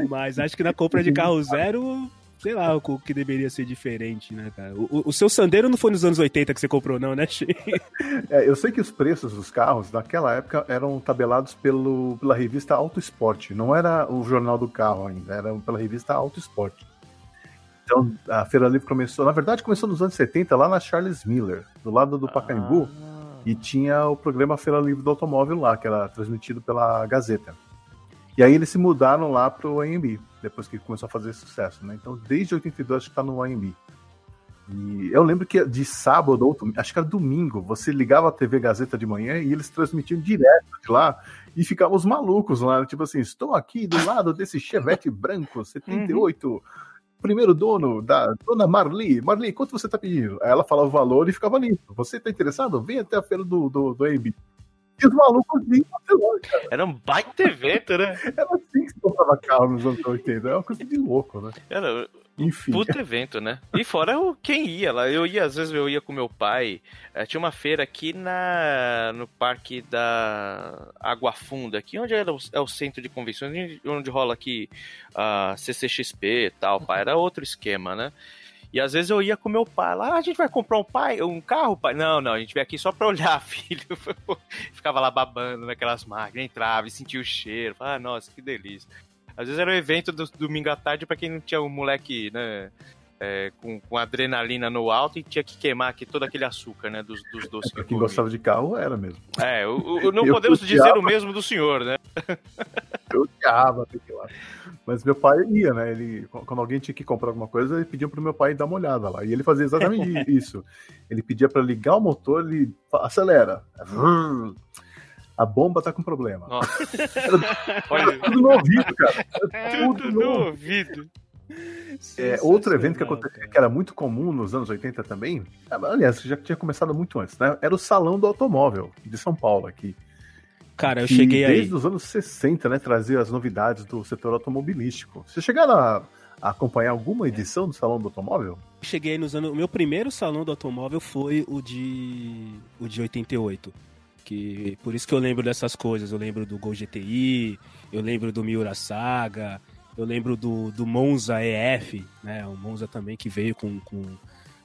Mas acho que na compra de carro zero, sei lá, o que deveria ser diferente, né, cara? O, o- o seu Sandero não foi nos anos 80 que você comprou, não, né? É, eu sei que os preços dos carros naquela época eram tabelados pelo, pela revista Auto Esporte. Não era o jornal do carro ainda, era pela revista Auto Esporte. Então a Feira Livre começou, na verdade, começou nos anos 70 lá na Charles Miller, do lado do Pacaembu, Ah. e tinha o programa Feira Livre do Automóvel lá, que era transmitido pela Gazeta. E aí eles se mudaram lá pro AMB, depois que começou a fazer sucesso, né? Então desde 82 acho que tá no AMB. E eu lembro que de sábado, ou acho que era domingo, você ligava a TV Gazeta de manhã e eles transmitiam direto de lá e ficavam os malucos lá, tipo assim, estou aqui do lado desse Chevette branco, 78, primeiro dono da dona Marli. Marli, quanto você tá pedindo? Aí ela falava o valor e ficava nisso. Você tá interessado? Vem até a feira do, do, do AMB. E os malucos vinham até cara. Era um baita evento, né? Era assim que se comprava carro nos anos 80. É uma coisa de louco, né? Era Enfim. puto evento, né? E fora o quem ia lá. Eu ia, às vezes eu ia com meu pai. eh, Tinha uma feira aqui na no parque da Água Funda, aqui onde era o, é o centro de convenções, onde- rola aqui a CCXP e tal, pá. Era outro esquema, né? E às vezes eu ia com meu pai lá, ah, a gente vai comprar um pai, um carro, pai? Não, não, a gente veio aqui só pra olhar, filho. Ficava lá babando naquelas máquinas, entrava e sentia o cheiro. Ah, nossa, que delícia. Às vezes era o evento do domingo à tarde pra quem não tinha um moleque, né? É, com, com adrenalina no alto e tinha que queimar aqui todo aquele açúcar, né? Dos, dos doces que quem gostava de carro, era mesmo. É, o, o- não Eu podemos odiava. dizer o mesmo do senhor, né? Eu odiava aquilo lá. Mas meu pai ia, né? Ele, quando alguém tinha que comprar alguma coisa, ele pedia pro meu pai dar uma olhada lá. E ele fazia exatamente isso. Ele pedia pra ligar o motor, ele acelera. A bomba tá com problema. Nossa. Olha, Tudo no ouvido, cara. Era tudo Tudo no no ouvido. É, outro evento que acontecia, que era muito comum nos anos 80 também, aliás, já tinha começado muito antes, né? Era o Salão do Automóvel de São Paulo aqui. Cara, eu que cheguei aí. desde os anos 60, né, trazia as novidades do setor automobilístico. Você chegaram a, a acompanhar alguma edição do Salão do Automóvel? Cheguei nos anos. O meu primeiro salão do automóvel foi o de. o de 88. Que, por isso que eu lembro dessas coisas. Eu lembro do Gol GTI, eu lembro do Miura Saga, eu lembro do, do Monza EF, né? O Monza também que veio com, com,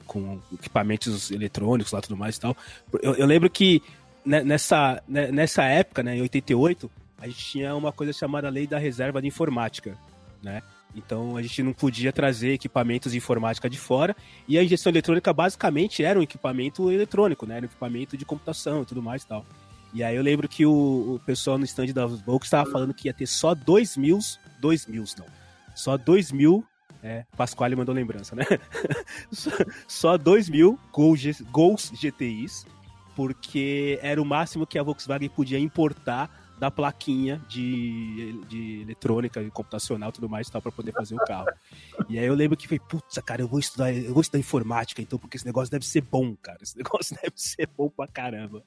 com equipamentos eletrônicos lá tudo mais e tal. Eu, eu lembro que ne- nessa, ne- nessa época, né, em 88, a gente tinha uma coisa chamada Lei da Reserva de Informática, né? Então a gente não podia trazer equipamentos de informática de fora. E a injeção eletrônica basicamente era um equipamento eletrônico, né? Era um equipamento de computação e tudo mais e tal. E aí eu lembro que o, o pessoal no stand da Volks estava falando que ia ter só 2 mil, 2 mil não, só 2 mil, é, Pasquale mandou lembrança, né? só, 2 mil Gol G- Gols GTIs, porque era o máximo que a Volkswagen podia importar da plaquinha de, de eletrônica e computacional tudo mais tal para poder fazer o carro. E aí eu lembro que falei, putz, cara, eu vou estudar, eu vou estudar informática então, porque esse negócio deve ser bom, cara. Esse negócio deve ser bom pra caramba.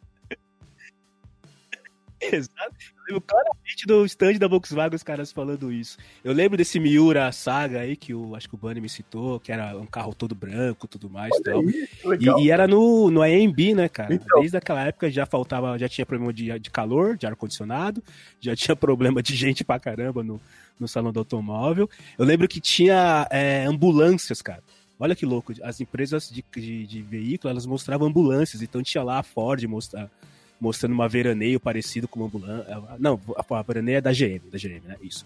Exato. Eu lembro claramente do stand da Volkswagen os caras falando isso. Eu lembro desse Miura Saga aí, que o, acho que o Bunny me citou, que era um carro todo branco e tudo mais e. E, e era no, no AMB, né, cara? Então. Desde aquela época já faltava, já tinha problema de, de calor, de ar-condicionado, já tinha problema de gente pra caramba no, no salão do automóvel. Eu lembro que tinha é, ambulâncias, cara. Olha que louco, as empresas de, de, de veículo, elas mostravam ambulâncias, então tinha lá a Ford mostrar, mostrando uma veraneio parecido com uma ambulância. Não, a, a veraneio é da GM, da GM, né? Isso.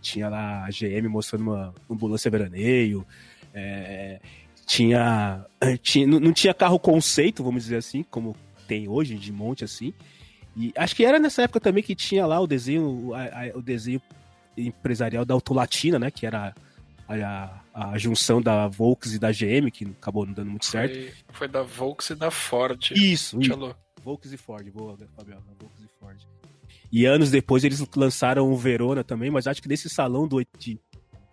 Tinha lá a GM mostrando uma ambulância veraneio, é, tinha, tinha não não tinha carro conceito, vamos dizer assim, como tem hoje de monte assim. E acho que era nessa época também que tinha lá o desenho, a- a- o desenho empresarial da Autolatina, né? Que era a, a, junção da Volks e da GM, que acabou não dando muito certo. Foi, foi da Volks e da Ford. Isso, isso. Tchelo. Volks e Ford, boa, Fabiola, Volks e Ford. E anos depois eles lançaram o Verona também, mas acho que nesse salão do oit- de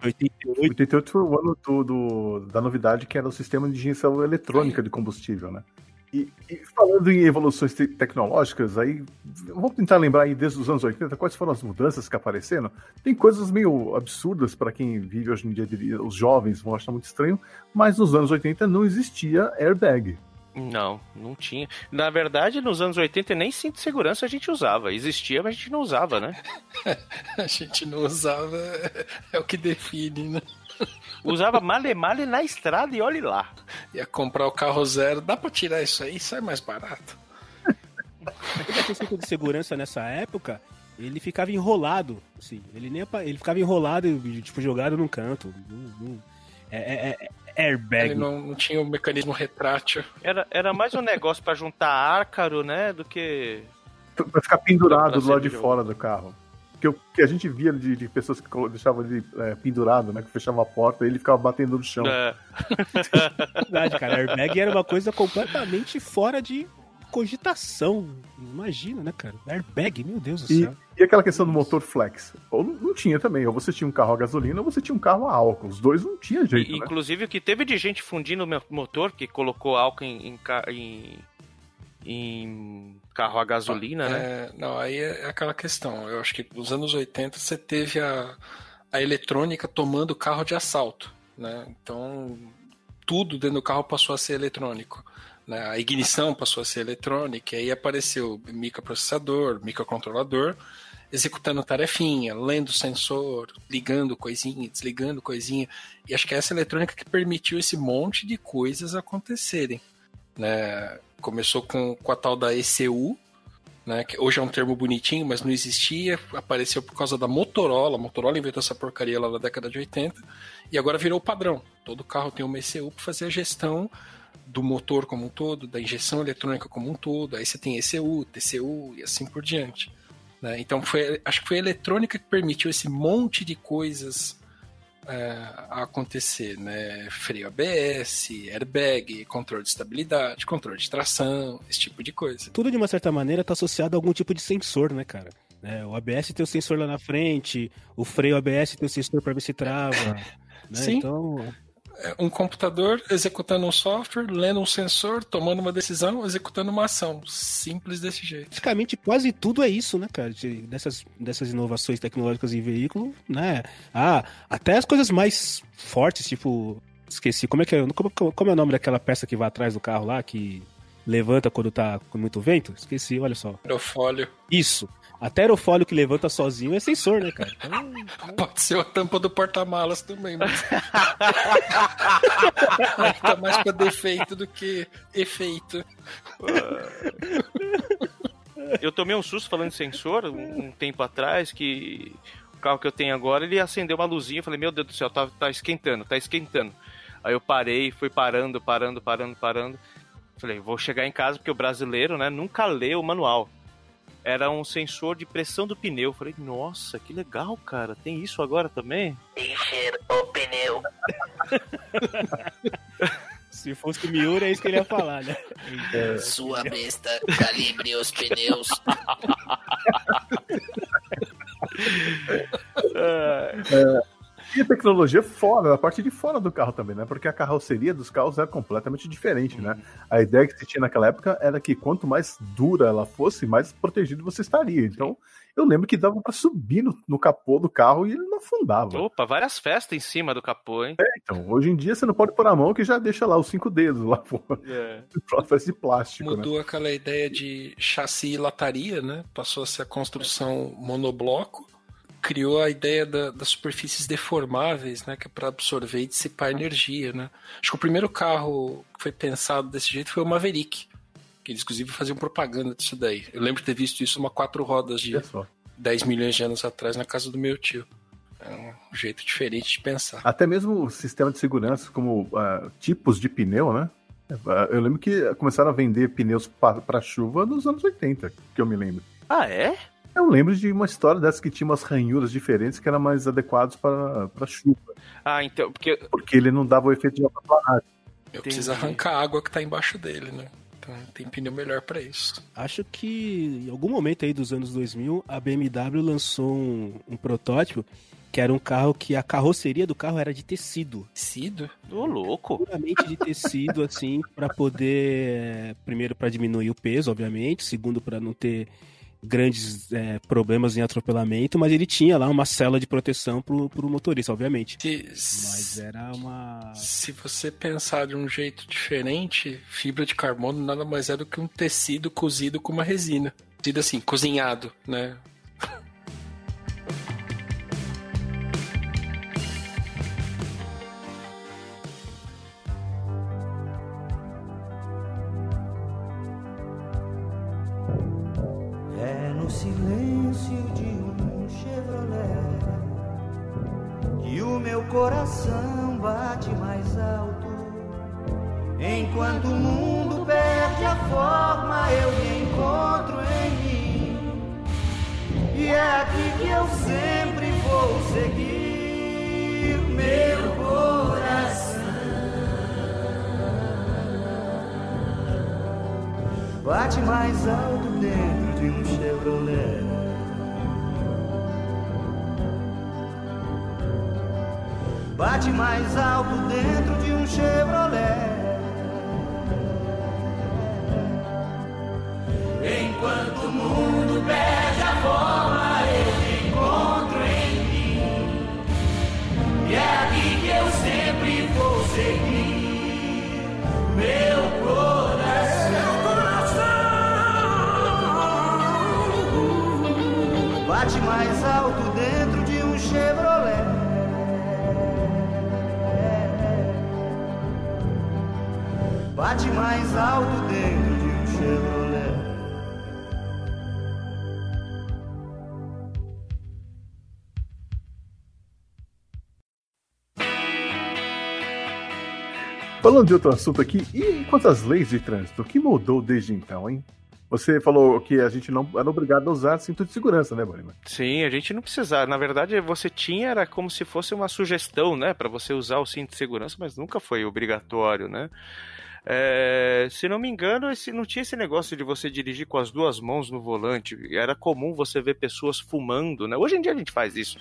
88 88 foi o ano do, do- da novidade que era o sistema de injeção eletrônica de combustível, né? E, e falando em evoluções te- tecnológicas, aí vamos tentar lembrar aí desde os anos 80 quais foram as mudanças que apareceram. Tem coisas meio absurdas para quem vive hoje em dia, os jovens vão achar muito estranho, mas nos anos 80 não existia airbag. Não, não tinha. Na verdade, nos anos 80 nem cinto de segurança a gente usava. Existia, mas a gente não usava, né? A gente não usava, é o que define, né? Usava male male na estrada e olhe lá. Ia comprar o carro zero, dá pra tirar isso aí? Sai mais barato. Aquele cinto de segurança nessa época, ele ficava enrolado, assim, ele nem ele ficava enrolado e tipo jogado num canto. Não- é, é- é- é airbag. Ele não, não tinha o mecanismo retrátil. Era, era mais um negócio pra juntar ácaro, né? Do que. Pra ficar pendurado Pra do lado de de fora do carro. Que o que a gente via de, de pessoas que deixavam ele é, pendurado, né? Que fechava a porta e ele ficava batendo no chão. É, verdade, cara. Airbag era uma coisa completamente fora de cogitação. Imagina, né, cara? Airbag, meu Deus do E, céu. E aquela questão do motor flex? Ou não, tinha também. Ou você tinha um carro a gasolina ou você tinha um carro a álcool. Os dois não tinha jeito, E, né? Inclusive, o que teve de gente fundindo o motor, que colocou álcool em, em, em- em carro a gasolina, né? É, não, aí é aquela questão. Eu acho que nos anos 80 você teve a, a eletrônica tomando o carro de assalto. Né? Então, tudo dentro do carro passou a ser eletrônico. Né? A ignição passou a ser eletrônica, e aí apareceu microprocessador, microcontrolador, executando tarefinha, lendo sensor, ligando coisinha, desligando coisinha. E acho que é essa eletrônica que permitiu esse monte de coisas acontecerem. Né? Começou com, com a tal da ECU, né, que hoje é um termo bonitinho, mas não existia, apareceu por causa da Motorola. A Motorola inventou essa porcaria lá na década de 80 e agora virou padrão. Todo carro tem uma ECU para fazer a gestão do motor como um todo, da injeção eletrônica como um todo. Aí você tem ECU, TCU e assim por diante. Né? Então foi, acho que foi a eletrônica que permitiu esse monte de coisas é, acontecer, né? Freio ABS, airbag, controle de estabilidade, controle de tração, esse tipo de coisa. Tudo de uma certa maneira está associado a algum tipo de sensor, né, cara? É, o ABS tem o sensor lá na frente, o freio ABS tem o sensor para ver se trava. Né? Sim. Então, Um computador executando um software, lendo um sensor, tomando uma decisão, executando uma ação. Simples desse jeito. praticamente quase tudo é isso, né, cara? De- dessas, dessas inovações tecnológicas em veículo, né? Ah, até as coisas mais fortes, tipo. Esqueci, como é que é? Como, como é o nome daquela peça que vai atrás do carro lá, que levanta quando tá com muito vento? Esqueci, olha só. Aerofólio. Isso. Até aerofólio que levanta sozinho é sensor, né, cara? Então, Pode ser a tampa do porta-malas também, mas. Aí tá mais pra defeito do que efeito. Eu tomei um susto falando de sensor um, um tempo atrás que o carro que eu tenho agora ele acendeu uma luzinha. Eu falei, meu Deus do céu, tá, tá esquentando, tá esquentando. Aí eu parei, fui parando, parando, parando, parando. Falei, vou chegar em casa porque o brasileiro, né, nunca lê o manual. Era um sensor de pressão do pneu. Eu Falei, nossa, que legal, cara. Tem isso agora também? Encher o pneu. se fosse o Miura, é isso que ele ia falar, né? Sua besta, calibre os pneus. E a tecnologia fora, a parte de fora do carro também, né? Porque a carroceria dos carros era completamente diferente, né? A ideia que se tinha naquela época era que quanto mais dura ela fosse, mais protegido você estaria. Então, eu lembro que dava pra subir no, no capô do carro e ele não afundava. Opa, várias festas em cima do capô, hein? Então, hoje em dia você não pode pôr a mão que já deixa lá os cinco dedos lá fora. É. De plástico, né? Mudou aquela ideia de chassi e lataria, né? Passou a ser a construção monobloco. Criou a ideia da- das superfícies deformáveis, né? Que é para absorver e dissipar energia, né? Acho que o primeiro carro que foi pensado desse jeito foi o Maverick. Que eles, inclusive, faziam propaganda disso daí. Eu lembro de ter visto isso numa quatro rodas de só. 10 milhões de anos atrás na casa do meu tio. É um jeito diferente de pensar. Até mesmo o sistema de segurança, como ah, tipos de pneu, né? Ah, Eu lembro que começaram a vender pneus para chuva nos anos 80, que eu me lembro. Ah, é? Eu lembro de uma história dessa que tinha umas ranhuras diferentes que eram mais adequados para para chuva, Ah, então, porque porque ele não dava o efeito de aquaplanagem. Eu preciso Entendi. arrancar a água que tá embaixo dele, né? Então tem pneu melhor pra isso. Acho que em algum momento aí dos anos 2000, a BMW lançou um, um protótipo que era um carro que a carroceria do carro era de tecido. Tecido? Ô, louco. Puramente de tecido, assim, para poder. Primeiro, para diminuir o peso, obviamente. Segundo, para não ter grandes é, problemas em atropelamento. Mas ele tinha lá uma cela de proteção pro, pro motorista, obviamente. Se, Mas era uma. se você pensar de um jeito diferente, fibra de carbono nada mais é do que um tecido cozido com uma resina. Tecido assim, cozinhado, né? Coração bate mais alto. Enquanto o mundo perde a forma, eu me encontro em mim. E é aqui que eu sempre vou seguir meu coração. Bate mais alto dentro de um Chevrolet. Bate mais alto dentro de um Chevrolet. Enquanto o mundo perde a forma, eu me encontro em mim. E é aqui que eu sempre vou seguir Bate mais alto dentro de um Chevrolet. Falando de outro assunto aqui, e quanto às leis de trânsito, o que mudou desde então, hein? Você falou que a gente não era obrigado a usar cinto de segurança, né, Bolima? Sim, a gente não precisava. Na verdade, você tinha, era como se fosse uma sugestão, né, para você usar o cinto de segurança, mas nunca foi obrigatório, né? É, se não me engano, esse, não tinha esse negócio de você dirigir com as duas mãos no volante. Era comum você ver pessoas fumando, né? Hoje em dia a gente faz isso,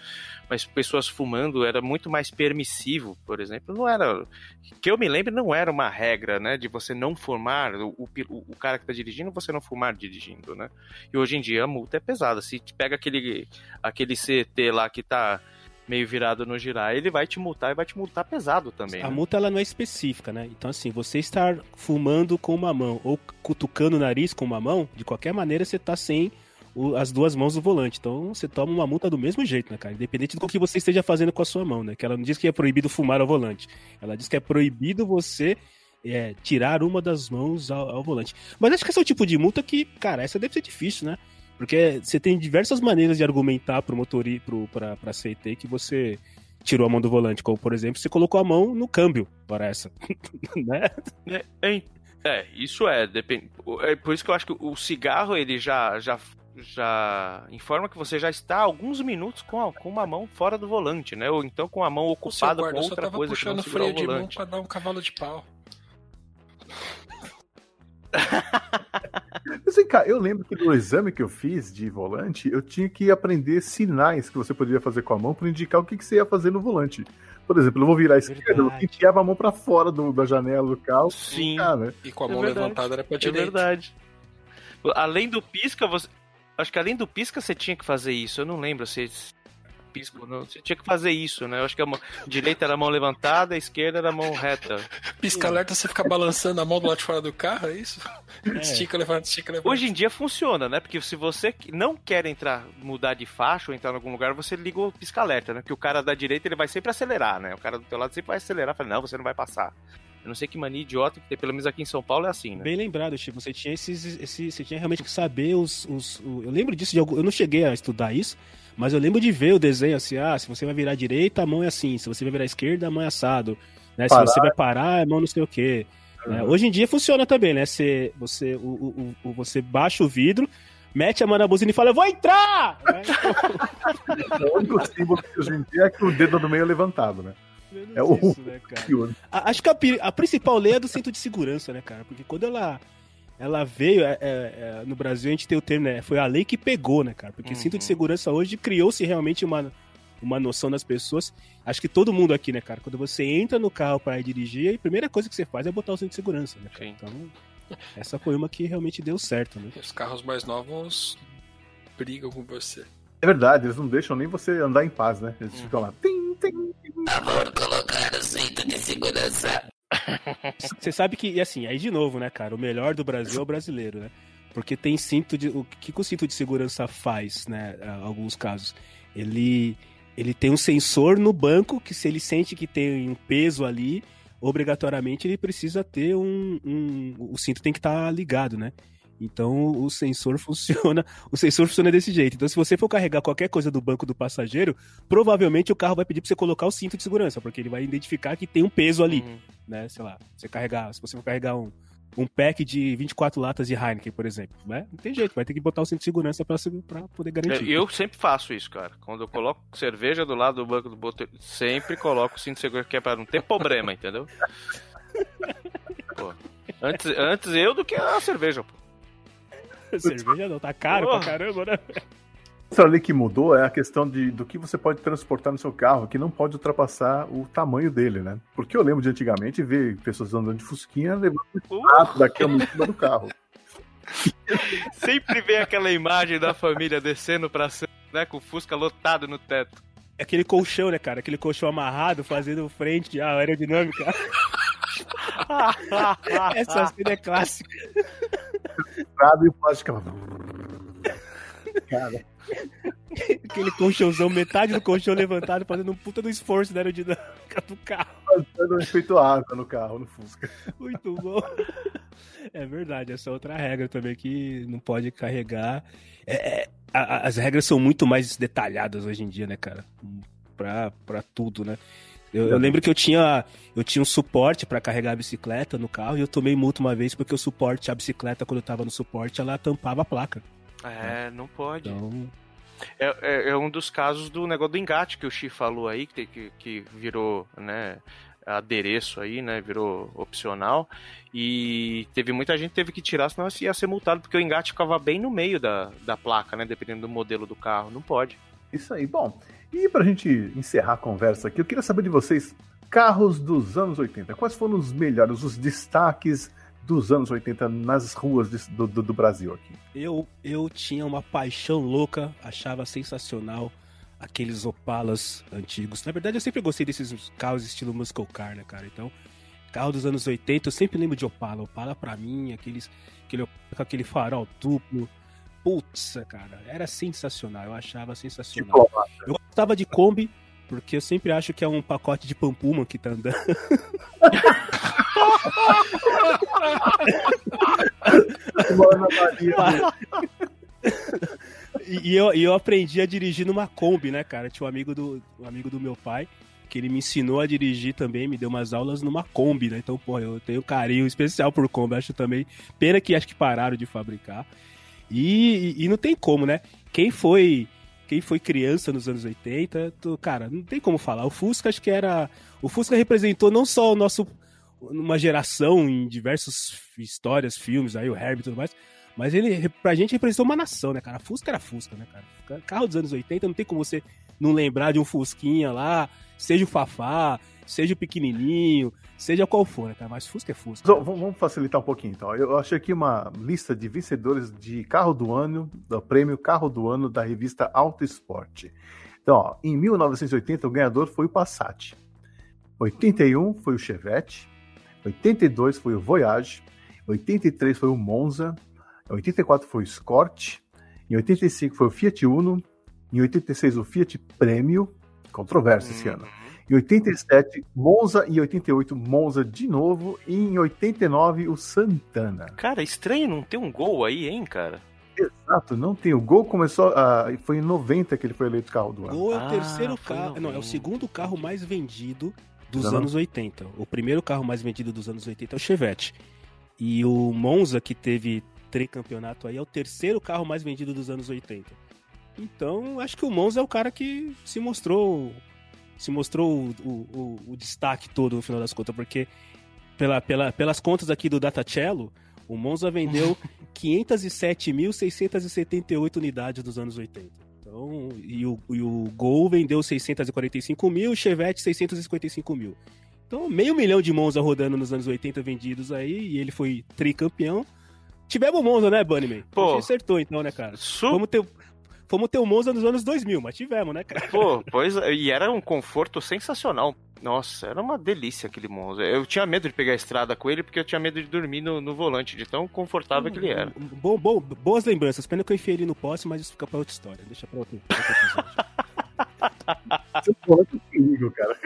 mas pessoas fumando era muito mais permissivo, por exemplo. Não era. Que eu me lembro, não era uma regra, né? De você não fumar, o, o, o cara que está dirigindo, você não fumar dirigindo, né? E hoje em dia a multa é pesada. Se pega aquele, aquele CT lá que tá meio virado no girar, ele vai te multar e vai te multar pesado também. A né? multa ela não é específica, né? Então, assim, você estar fumando com uma mão ou cutucando o nariz com uma mão, de qualquer maneira você tá sem as duas mãos no volante. Então, você toma uma multa do mesmo jeito, né, cara? Independente do que você esteja fazendo com a sua mão, né? Que ela não diz que é proibido fumar ao volante. Ela diz que é proibido você é, tirar uma das mãos ao, ao volante. Mas acho que esse é o tipo de multa que, cara, essa deve ser difícil, né? Porque você tem diversas maneiras de argumentar pro motorista, pro, pra, pra CT que você tirou a mão do volante. Como, por exemplo, você colocou a mão no câmbio para essa. né? É, é, é, isso é, depende. É por isso que eu acho que o cigarro ele já já já informa que você já está há alguns minutos com, a- com uma mão fora do volante, né? Ou então com a mão ocupada guarda, com eu só outra tava coisa que não puxando segurar freio o de mão volante. pra dar um cavalo de pau. Vem cá, eu lembro que no exame que eu fiz de volante, eu tinha que aprender sinais que você poderia fazer com a mão para indicar o que, que você ia fazer no volante. Por exemplo, eu vou virar à esquerda, eu enfiava a mão para fora do- da janela do carro. Sim. Né? E com a É mão verdade. levantada era pra É direita. verdade. Além do pisca, você. Acho que além do pisca você tinha que fazer isso. Eu não lembro se pisca ou não. Você tinha que fazer isso, né? Eu acho que a mão... direita era a mão levantada, a esquerda era a mão reta. Pisca alerta, você fica balançando a mão do lado de fora do carro, é isso? Estica, levanta, estica, levanta. Hoje em dia funciona, né? Porque se você não quer entrar, mudar de faixa ou entrar em algum lugar, você liga o pisca-alerta, né? Que o cara da direita ele vai sempre acelerar, né? O cara do teu lado sempre vai acelerar, fala, não, você não vai passar. Eu não sei que mania idiota que tem, pelo menos aqui em São Paulo é assim, né? Bem lembrado, Chico. Você tinha esses, esse, você tinha realmente que saber os, os- o- eu lembro disso de algum, eu não cheguei a estudar isso, mas eu lembro de ver o desenho assim, ah, se você vai virar direita, a mão é assim, se você vai virar à esquerda, a mão é assado, né? Se você vai parar, a mão não sei o quê. né? Hoje em dia funciona também, né? Você, você, o, o- o- você baixa o vidro, mete a mão na buzina e fala, eu vou entrar! Né? O único símbolo que hoje em dia é que o dedo do meio é levantado, né? É o- isso, né, cara? A- Acho que a, a principal lei é do cinto de segurança, né, cara? Porque quando ela, ela veio, é- é- é, no Brasil a gente tem o termo, né? Foi a lei que pegou, né, cara? Porque Uhum. cinto de segurança hoje criou-se realmente uma, uma noção das pessoas. Acho que todo mundo aqui, né, cara? Quando você entra no carro para ir dirigir, a primeira coisa que você faz é botar o cinto de segurança, né. Então, essa foi uma que realmente deu certo, né? Os carros mais novos brigam com você. É verdade, eles não deixam nem você andar em paz, né? Eles ficam lá. Tim, tim. Favor, colocar o cinto de segurança. Você sabe que, e assim, aí de novo, né, cara? O melhor do Brasil é o brasileiro, né? Porque tem cinto de. O que, que o cinto de segurança faz, né? Alguns casos. Ele, ele tem um sensor no banco que, se ele sente que tem um peso ali, obrigatoriamente ele precisa ter um. um- o cinto tem que estar ligado, né? Então o sensor funciona. O sensor funciona desse jeito. Então, se você for carregar qualquer coisa do banco do passageiro, provavelmente o carro vai pedir pra você colocar o cinto de segurança, porque ele vai identificar que tem um peso ali Uhum. né? Sei lá, você carregar, se você for carregar um, um pack de 24 latas de Heineken, por exemplo, né? Não tem jeito, vai ter que botar o cinto de segurança pra poder garantir. É, Eu sempre faço isso, cara. Quando eu coloco cerveja do lado do banco do boteiro, sempre coloco o cinto de segurança, que é pra não ter problema, entendeu? Pô, antes, antes eu do que a cerveja, pô. Cerveja não, tá caro Porra. pra caramba, né? Outra lei que mudou é a questão de, do que você pode transportar no seu carro, que não pode ultrapassar o tamanho dele, né? Porque eu lembro de antigamente ver pessoas andando de fusquinha levando o Uh, prato da cama em cima do carro. sempre vem aquela imagem da família descendo pra cima, né? Com o Fusca lotado no teto. Aquele colchão, né, cara? Aquele colchão amarrado, fazendo frente à aerodinâmica. Essa cena é clássica. E o plástico. Cara, Aquele colchãozão, metade do colchão levantado, fazendo um puta do esforço da aerodinâmica do carro. Fazendo um efeito asa no carro, no Fusca. Muito bom. É verdade, essa é outra regra também que não pode carregar. É, é, a- a- as regras são muito mais detalhadas hoje em dia, né, cara? Pra, pra tudo, né? Eu, eu lembro que eu tinha, eu tinha um suporte pra carregar a bicicleta no carro e eu tomei multa uma vez porque o suporte, a bicicleta, quando eu tava no suporte, ela tampava a placa. É, não pode. Então, É, é- é um dos casos do negócio do engate que o Xi falou aí, que, que, que virou, né, adereço aí, né, virou opcional. E teve muita gente que teve que tirar, senão ia ser multado, porque o engate ficava bem no meio da, da placa, né, dependendo do modelo do carro. Não pode. Isso aí. Bom, e pra gente encerrar a conversa aqui, eu queria saber de vocês, carros dos anos 80, quais foram os melhores, os destaques dos anos 80 nas ruas de- do, do- Brasil aqui? eu, eu tinha uma paixão louca, achava sensacional aqueles Opalas antigos. Na verdade, eu sempre gostei desses carros estilo muscle car, né, cara? Então, carro dos anos 80, eu sempre lembro de Opala. Opala pra mim, aqueles, aquele, com aquele farol duplo. Putz, cara, era sensacional, eu achava sensacional. Diplomata. Eu gostava de Kombi, porque eu sempre acho que é um pacote de Pampuma que tá andando. E, eu, e eu aprendi a dirigir numa Kombi, né, cara? Tinha um amigo do, um amigo do meu pai que ele me ensinou a dirigir também, me deu umas aulas numa Kombi, né? Então, pô, eu tenho carinho especial por Kombi, acho também. Pena que acho que pararam de fabricar. E, e, e não tem como, né? Quem foi quem foi criança nos anos 80, tu- cara, não tem como falar. O Fusca acho que era. O Fusca representou não só o nosso. uma geração em diversas histórias, filmes, aí o Herbie e tudo mais. Mas ele, pra gente, representou uma nação, né, cara? Fusca era Fusca, né, cara? Carro dos anos 80, não tem como você não lembrar de um Fusquinha lá, seja o Fafá, seja o pequenininho, seja qual for, né, cara? Mas Fusca é Fusca. Então, vamos vamos facilitar um pouquinho, então. Eu achei aqui uma lista de vencedores de carro do ano, do prêmio Carro do Ano da revista Auto Esporte. Então, ó, em 1980, o ganhador foi o Passat. 81 foi o Chevette. 82 foi o Voyage. 83 foi o Monza. 84 foi o Escort. Em 85 foi o Fiat Uno. Em 86 o Fiat Premio. Controverso esse ano. Em 87, Monza. E 88, Monza de novo. E em 89, o Santana. Cara, estranho não ter um gol aí, hein, cara? Exato, não tem. O Gol começou. ah, foi em 90 que ele foi eleito carro do ano. Gol é o Ah, terceiro carro. Não, é o 90. segundo carro mais vendido dos Dos anos 80. O primeiro carro mais vendido dos anos 80 é o Chevette. E o Monza, que teve tricampeonato aí, é o terceiro carro mais vendido dos anos 80. Então, acho que o Monza é o cara que se mostrou. Se mostrou o, o- o- destaque todo no final das contas, porque pela, pela- pelas contas aqui do Datacello, o Monza vendeu 507.678 unidades dos anos 80. Então, e o, e o Gol vendeu 645 mil, o Chevette 655 mil. Então, meio milhão de Monza rodando nos anos 80 vendidos aí, e ele foi tricampeão. Tivemos Monza, né, Bunnyman? Pô. A gente acertou então, né, cara? Su Fomos ter, fomos ter o Monza nos anos 2000, mas tivemos, né, cara? Pô, pois é, e era um conforto sensacional. Nossa, era uma delícia aquele Monza. Eu tinha medo de pegar a estrada com ele porque eu tinha medo de dormir no, no volante, de tão confortável que ele era. Bo- bo- boas lembranças. Pena que eu enfiei ele no poste, mas isso fica pra outra história. Deixa pra outro, pra outro episódio. Que perigo, cara.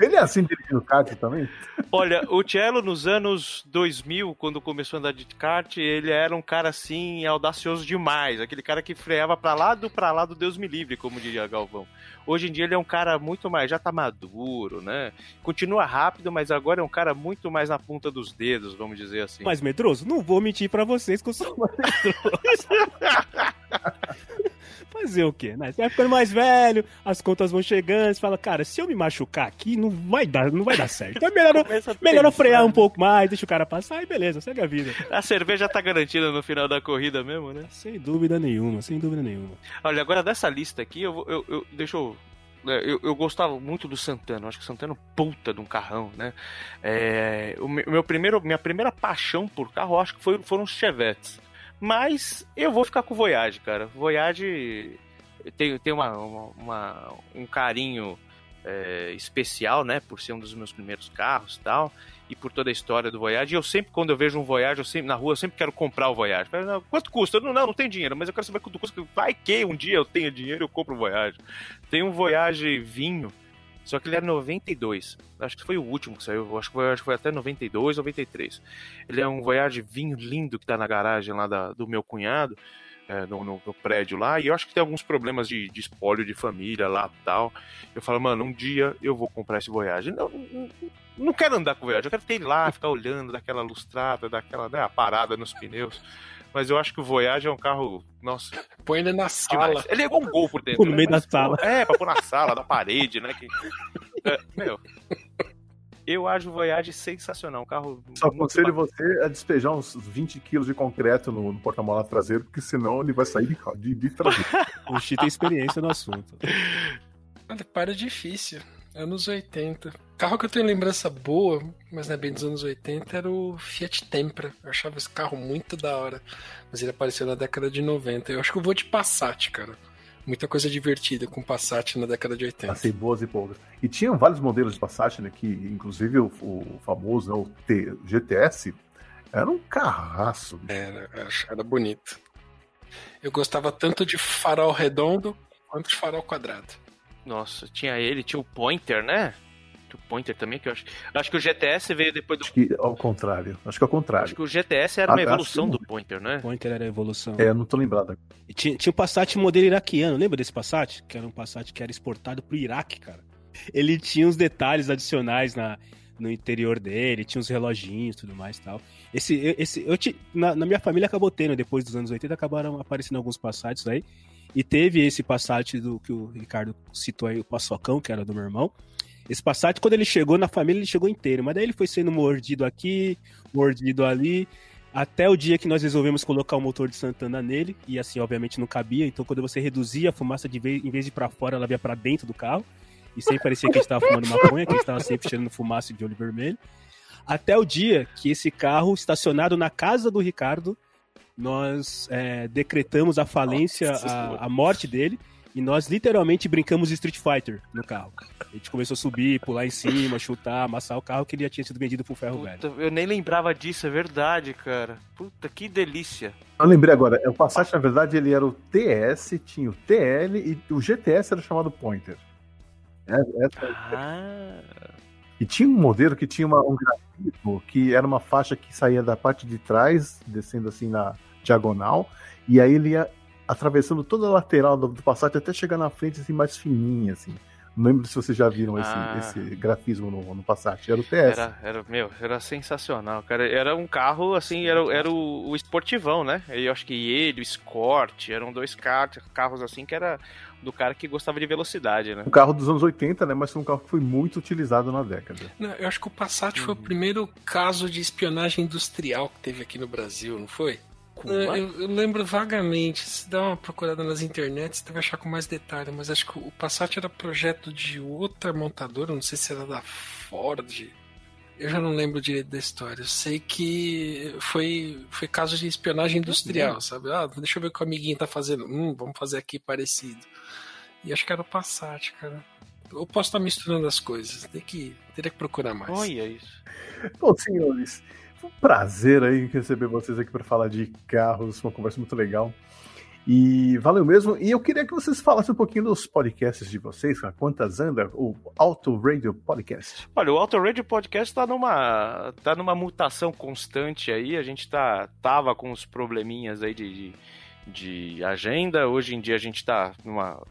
Ele é assim dirigindo kart também? Olha, o Cello nos anos 2000, quando começou a andar de kart, ele era um cara assim audacioso demais, aquele cara que freava pra lado, pra lado, Deus me livre, como diria Galvão. Hoje em dia ele é um cara muito mais, já tá maduro, né? Continua rápido, mas agora é um cara muito mais na ponta dos dedos, vamos dizer assim. Mas, medroso, não vou mentir pra vocês que eu sou mais medroso. Fazer o quê? Né? Você vai ficando mais velho, as contas vão chegando, você fala, cara, se eu me machucar aqui, não vai dar, não vai dar certo. Então é melhor, melhor frear um pouco mais, deixa o cara passar e beleza, segue a vida. A cerveja tá garantida no final da corrida mesmo, né? Sem dúvida nenhuma, sem dúvida nenhuma. Olha, agora dessa lista aqui, eu, vou- eu, eu deixa eu, né, eu. Eu gostava muito do Santana, eu acho que o Santana é puta de um carrão, né? É, o meu primeiro, minha primeira paixão por carro, acho que foi, foram os Chevettes. Mas eu vou ficar com Voyage, cara. Voyage tem, tem uma, uma- uma- um carinho é, especial, né? Por ser um dos meus primeiros carros e tal. E por toda a história do Voyage. E eu sempre, quando eu vejo um Voyage, eu sempre, na rua, eu sempre quero comprar o Voyage. Falo, não, quanto custa? Eu, não, não, tem dinheiro, mas eu quero saber quanto custa. Vai que um dia eu tenha dinheiro e eu compro o Voyage. Tem um Voyage vinho, só que ele era 92. Acho que foi o último que saiu. Acho que foi, acho que foi até 92, 93. Ele é um Voyage vinho lindo que tá na garagem lá da, do meu cunhado é, no, no, no, prédio lá, e eu acho que tem alguns problemas de, de espólio de família lá tal. Eu falo, mano, um dia eu vou comprar esse Voyage. Não, não, não quero andar com o Voyage, eu quero ter ele lá, ficar olhando daquela lustrada, daquela né, parada nos pneus. Mas eu acho que o Voyage é um carro. Nossa. Põe ele na sala. Demais. Ele é igual um gol por dentro. No né? meio da sala. É, pra pôr na sala, na parede, né? Que... É, meu. Eu acho o Voyage sensacional. Um carro. Só aconselho você a despejar uns 20 quilos de concreto no, no porta-malas traseiro, porque senão ele vai sair de, de, de traseiro. o Chi tem experiência no assunto. Olha, para difícil. Anos 80. Carro que eu tenho lembrança boa, mas não é bem dos anos 80, era o Fiat Tempra. Eu achava esse carro muito da hora. Mas ele apareceu na década de 90. Eu acho que eu vou de Passat, cara muita coisa divertida com Passat na década de 80. Passei boas e poucas. E tinham vários modelos de Passat, né? Que inclusive o, o famoso, né, o T, GTS, era um carraço. Era, era bonito. Eu gostava tanto de farol redondo quanto de farol quadrado. Nossa, tinha ele, tinha o Pointer, né? o Pointer também, que eu acho. Acho que o GTS veio depois do. Acho que ao contrário. Acho que ao contrário. Acho que o GTS era uma ah, evolução do Pointer, né? O Pointer era a evolução. É, eu não tô lembrado. E tinha, tinha o Passat modelo iraquiano, lembra desse Passat? Que era um Passat que era exportado pro Iraque, cara. Ele tinha uns detalhes adicionais na, no interior dele, tinha uns reloginhos e tudo mais tal. Esse, esse, eu te, na, na, minha família acabou tendo, depois dos anos 80, acabaram aparecendo alguns Passats aí. E teve esse Passat do que o Ricardo citou aí, o Paçocão, que era do meu irmão. Esse Passat, quando ele chegou na família, ele chegou inteiro. Mas daí ele foi sendo mordido aqui, mordido ali. Até o dia que nós resolvemos colocar o motor de Santana nele. E assim, obviamente, não cabia. Então, quando você reduzia a fumaça, de vez, em vez de pra fora, ela via para dentro do carro. E sempre parecia que a gente tava fumando maconha, que a gente tava sempre cheirando fumaça de olho vermelho. Até o dia que esse carro, estacionado na casa do Ricardo, nós é, decretamos a falência, a, a morte dele e nós literalmente brincamos de Street Fighter no carro. A gente começou a subir, pular em cima, chutar, amassar o carro que ele já tinha sido vendido pro ferro Puta, velho. Eu nem lembrava disso, é verdade, cara. Puta, que delícia. Eu lembrei agora, o Passat, na verdade, ele era o TS, tinha o TL e o GTS era chamado Pointer. É, essa... Ah. E tinha um modelo que tinha uma, um grafismo que era uma faixa que saía da parte de trás, descendo assim na diagonal, e aí ele ia atravessando toda a lateral do, do Passat até chegar na frente assim, mais fininha, assim. Não lembro se vocês já viram esse, ah. esse grafismo no, no Passat. Era o TS. Era, era, meu, era sensacional, cara. Era um carro, assim, era, era o, o esportivão, né? Eu acho que ele, o Escort, eram dois carros, carros assim que era do cara que gostava de velocidade, né? Um carro dos anos 80, né? Mas foi um carro que foi muito utilizado na década. Não, eu acho que o Passat uhum. foi o uhum. primeiro caso de espionagem industrial que teve aqui no Brasil, não foi? É, eu, eu, lembro vagamente. Se dá uma procurada nas internets, você vai achar com mais detalhe. Mas acho que o Passat era projeto de outra montadora, não sei se era da Ford. Eu já não lembro direito da história. Eu sei que foi, foi caso de espionagem industrial, sabe? Ah, deixa eu ver o que o amiguinho tá fazendo. Hum, vamos fazer aqui parecido. E acho que era o Passat, cara. Eu posso estar misturando as coisas. Tem que, teria que procurar mais. Olha isso. Bom, senhores, um prazer aí receber vocês aqui para falar de carros, uma conversa muito legal. E valeu mesmo. E eu queria que vocês falassem um pouquinho dos podcasts de vocês, quantas anda o Auto Radio Podcast. Olha, o Auto Radio Podcast está numa, tá numa mutação constante aí. A gente tá, tava com uns probleminhas aí de, de, de agenda. Hoje em dia a gente está numa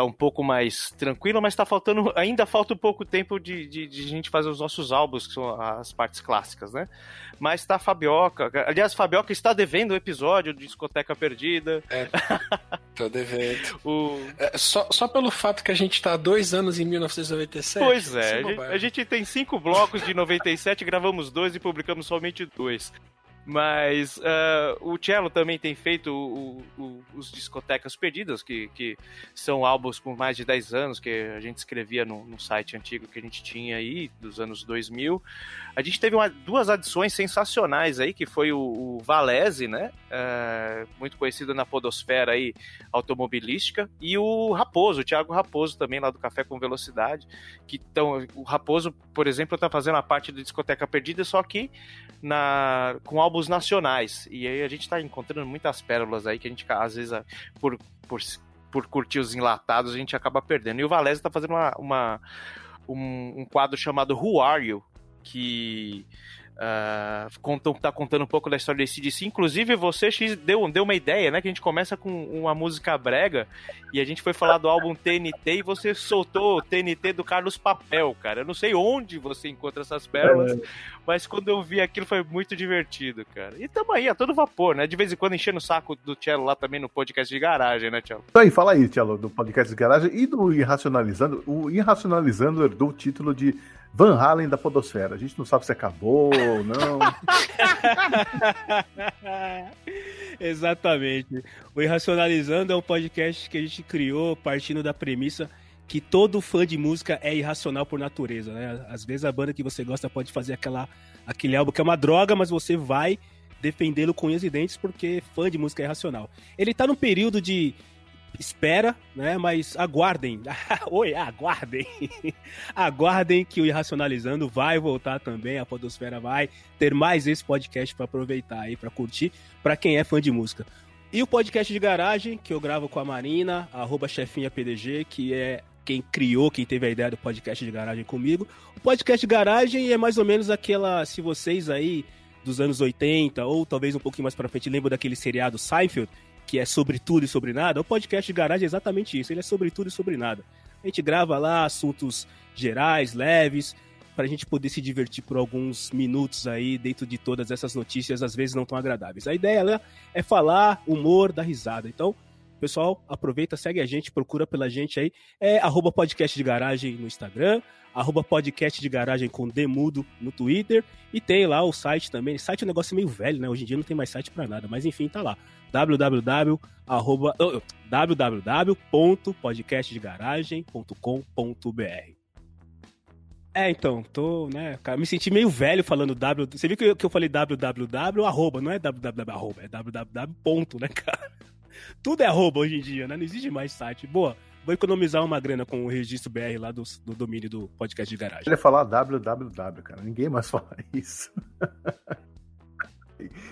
tá um pouco mais tranquilo, mas tá faltando. Ainda falta um pouco tempo de, de, de, gente fazer os nossos álbuns, que são as partes clássicas, né? Mas tá a Fabioca. Aliás, Fabioca está devendo o episódio de Discoteca Perdida. É. Tô devendo. o... É, só, só pelo fato que a gente tá há dois anos em 1997. Pois é, a gente, a gente tem cinco blocos de 97, gravamos dois e publicamos somente dois. Mas uh, o Cello também tem feito o, o, os Discotecas Perdidas, que, que são álbuns com mais de 10 anos, que a gente escrevia no, no site antigo que a gente tinha aí, dos anos 2000. A gente teve uma, duas adições sensacionais aí, que foi o, o Valese, né? Uh, muito conhecido na podosfera aí, automobilística, e o Raposo, o Thiago Raposo também, lá do Café com Velocidade, que tão, o Raposo, por exemplo, está fazendo a parte da Discoteca Perdida, só que na, com álbuns nacionais. E aí a gente está encontrando muitas pérolas aí que a gente, às vezes, por, por, por curtir os enlatados, a gente acaba perdendo. E o Valézio está fazendo uma, uma um, um, quadro chamado Who Are You? Que Uh, contam, tá contando um pouco da história do ACDC. Inclusive, você, X, deu, deu uma ideia, né? Que a gente começa com uma música brega e a gente foi falar do álbum TNT e você soltou o TNT do Carlos Papel, cara. Eu não sei onde você encontra essas pérolas, é. mas quando eu vi aquilo foi muito divertido, cara. E tamo aí, a todo vapor, né? De vez em quando enchendo o saco do Tchelo lá também no podcast de garagem, né, Tchelo? Então aí, fala aí, Tchelo, do podcast de garagem e do Irracionalizando. O Irracionalizando herdou o título de Van Halen da Podosfera. A gente não sabe se acabou ou não. Exatamente. O Irracionalizando é um podcast que a gente criou partindo da premissa que todo fã de música é irracional por natureza, né? Às vezes a banda que você gosta pode fazer aquela, aquele álbum que é uma droga, mas você vai defendê-lo com unhas e dentes porque fã de música é irracional. Ele tá num período de espera, né? Mas aguardem. Oi, aguardem. aguardem que o Irracionalizando vai voltar também, a Podosfera vai ter mais esse podcast para aproveitar aí, para curtir, para quem é fã de música. E o podcast de garagem, que eu gravo com a Marina, arroba chefinhapdg, que é quem criou, quem teve a ideia do podcast de garagem comigo. O podcast de garagem é mais ou menos aquela, se vocês aí dos anos 80 ou talvez um pouquinho mais para frente lembram daquele seriado Seinfeld, que é sobre tudo e sobre nada, o podcast de garagem é exatamente isso. Ele é sobre tudo e sobre nada. A gente grava lá assuntos gerais, leves, para a gente poder se divertir por alguns minutos aí dentro de todas essas notícias, às vezes não tão agradáveis. A ideia né, é falar, humor, dar risada. Então, pessoal, aproveita, segue a gente, procura pela gente aí. É arroba podcast de garagem no Instagram, arroba podcast de garagem com Demudo no Twitter. E tem lá o site também. Site é um negócio meio velho, né? Hoje em dia não tem mais site para nada, mas enfim, tá lá www.podcastdegaragem.com.br. É, então, tô, né, cara, me senti meio velho falando W. Você viu que eu, que eu falei www, arroba, não é www, arroba, é www, ponto, né, cara? Tudo é arroba hoje em dia, né? Não existe mais site. Boa, vou economizar uma grana com o registro BR lá do, do domínio do podcast de garagem. Ele ia falar www, cara. Ninguém mais fala isso.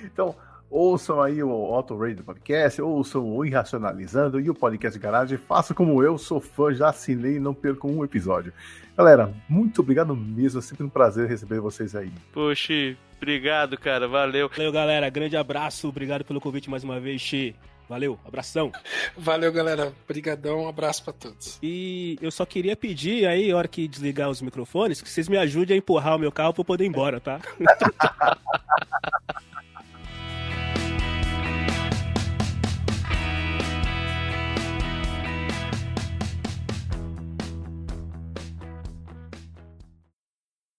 então, Ouçam aí o Auto Radio Podcast, ouçam o Irracionalizando e o Podcast Garage. Faça como eu, sou fã, já assinei e não percam um episódio. Galera, muito obrigado mesmo, é sempre um prazer receber vocês aí. Poxa, obrigado, cara, valeu. Valeu, galera, grande abraço, obrigado pelo convite mais uma vez, Xi. Valeu, abração. Valeu, galera. Obrigadão, um abraço para todos. E eu só queria pedir aí, na hora que desligar os microfones, que vocês me ajudem a empurrar o meu carro para eu poder ir embora, tá?